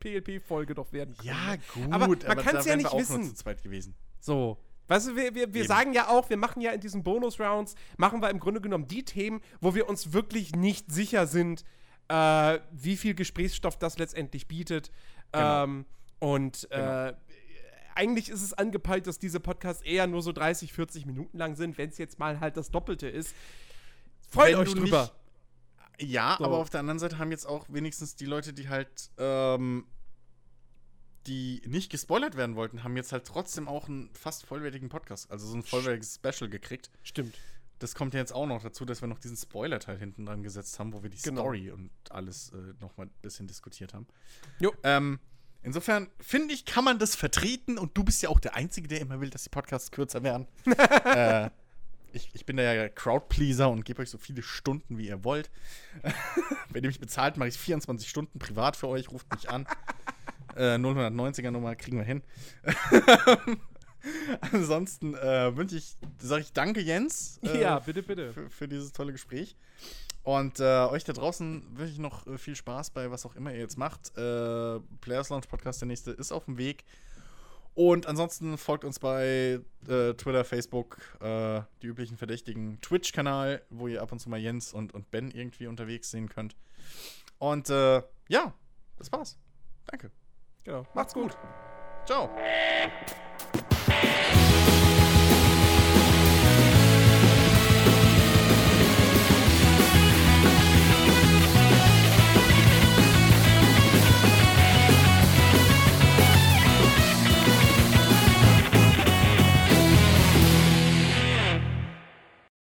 PLP-Folge doch werden können. ja, gut, Aber man kann's da ja nicht auch wissen. nur zu zweit gewesen. So. Weißt du, wir, wir, wir Eben. sagen ja auch, wir machen ja in diesen Bonus-Rounds, machen wir im Grunde genommen die Themen, wo wir uns wirklich nicht sicher sind, äh, wie viel Gesprächsstoff das letztendlich bietet. Genau. Ähm, und äh, eigentlich ist es angepeilt, dass diese Podcasts eher nur so 30, 40 Minuten lang sind, wenn es jetzt mal halt das Doppelte ist. Freut Wenn euch drüber. Nicht, ja, So. aber auf der anderen Seite haben jetzt auch wenigstens die Leute, die halt, ähm, die nicht gespoilert werden wollten, haben jetzt halt trotzdem auch einen fast vollwertigen Podcast, also so ein vollwertiges Special gekriegt. Stimmt. Das kommt ja jetzt auch noch dazu, dass wir noch diesen Spoiler-Teil hinten dran gesetzt haben, wo wir die Genau. Story und alles äh, noch mal ein bisschen diskutiert haben. Jo. Ähm, insofern finde ich, kann man das vertreten und du bist ja auch der Einzige, der immer will, dass die Podcasts kürzer werden. [laughs] äh, ich, ich bin da ja Crowdpleaser und gebe euch so viele Stunden, wie ihr wollt. [laughs] Wenn ihr mich bezahlt, mache ich 24 Stunden privat für euch, ruft mich an. Äh, 090er Nummer kriegen wir hin. [laughs] Ansonsten äh, wünsche ich, sage ich danke, Jens. Äh, ja, bitte, bitte. für, für dieses tolle Gespräch. Und äh, euch da draußen wünsche ich noch äh, viel Spaß bei was auch immer ihr jetzt macht. Äh, Players Launch Podcast, der nächste, ist auf dem Weg. Und ansonsten folgt uns bei äh, Twitter, Facebook, äh, die üblichen Verdächtigen, Twitch-Kanal, wo ihr ab und zu mal Jens und, und Ben irgendwie unterwegs sehen könnt. Und äh, ja, das war's. Danke. Genau. Macht's gut. Ciao.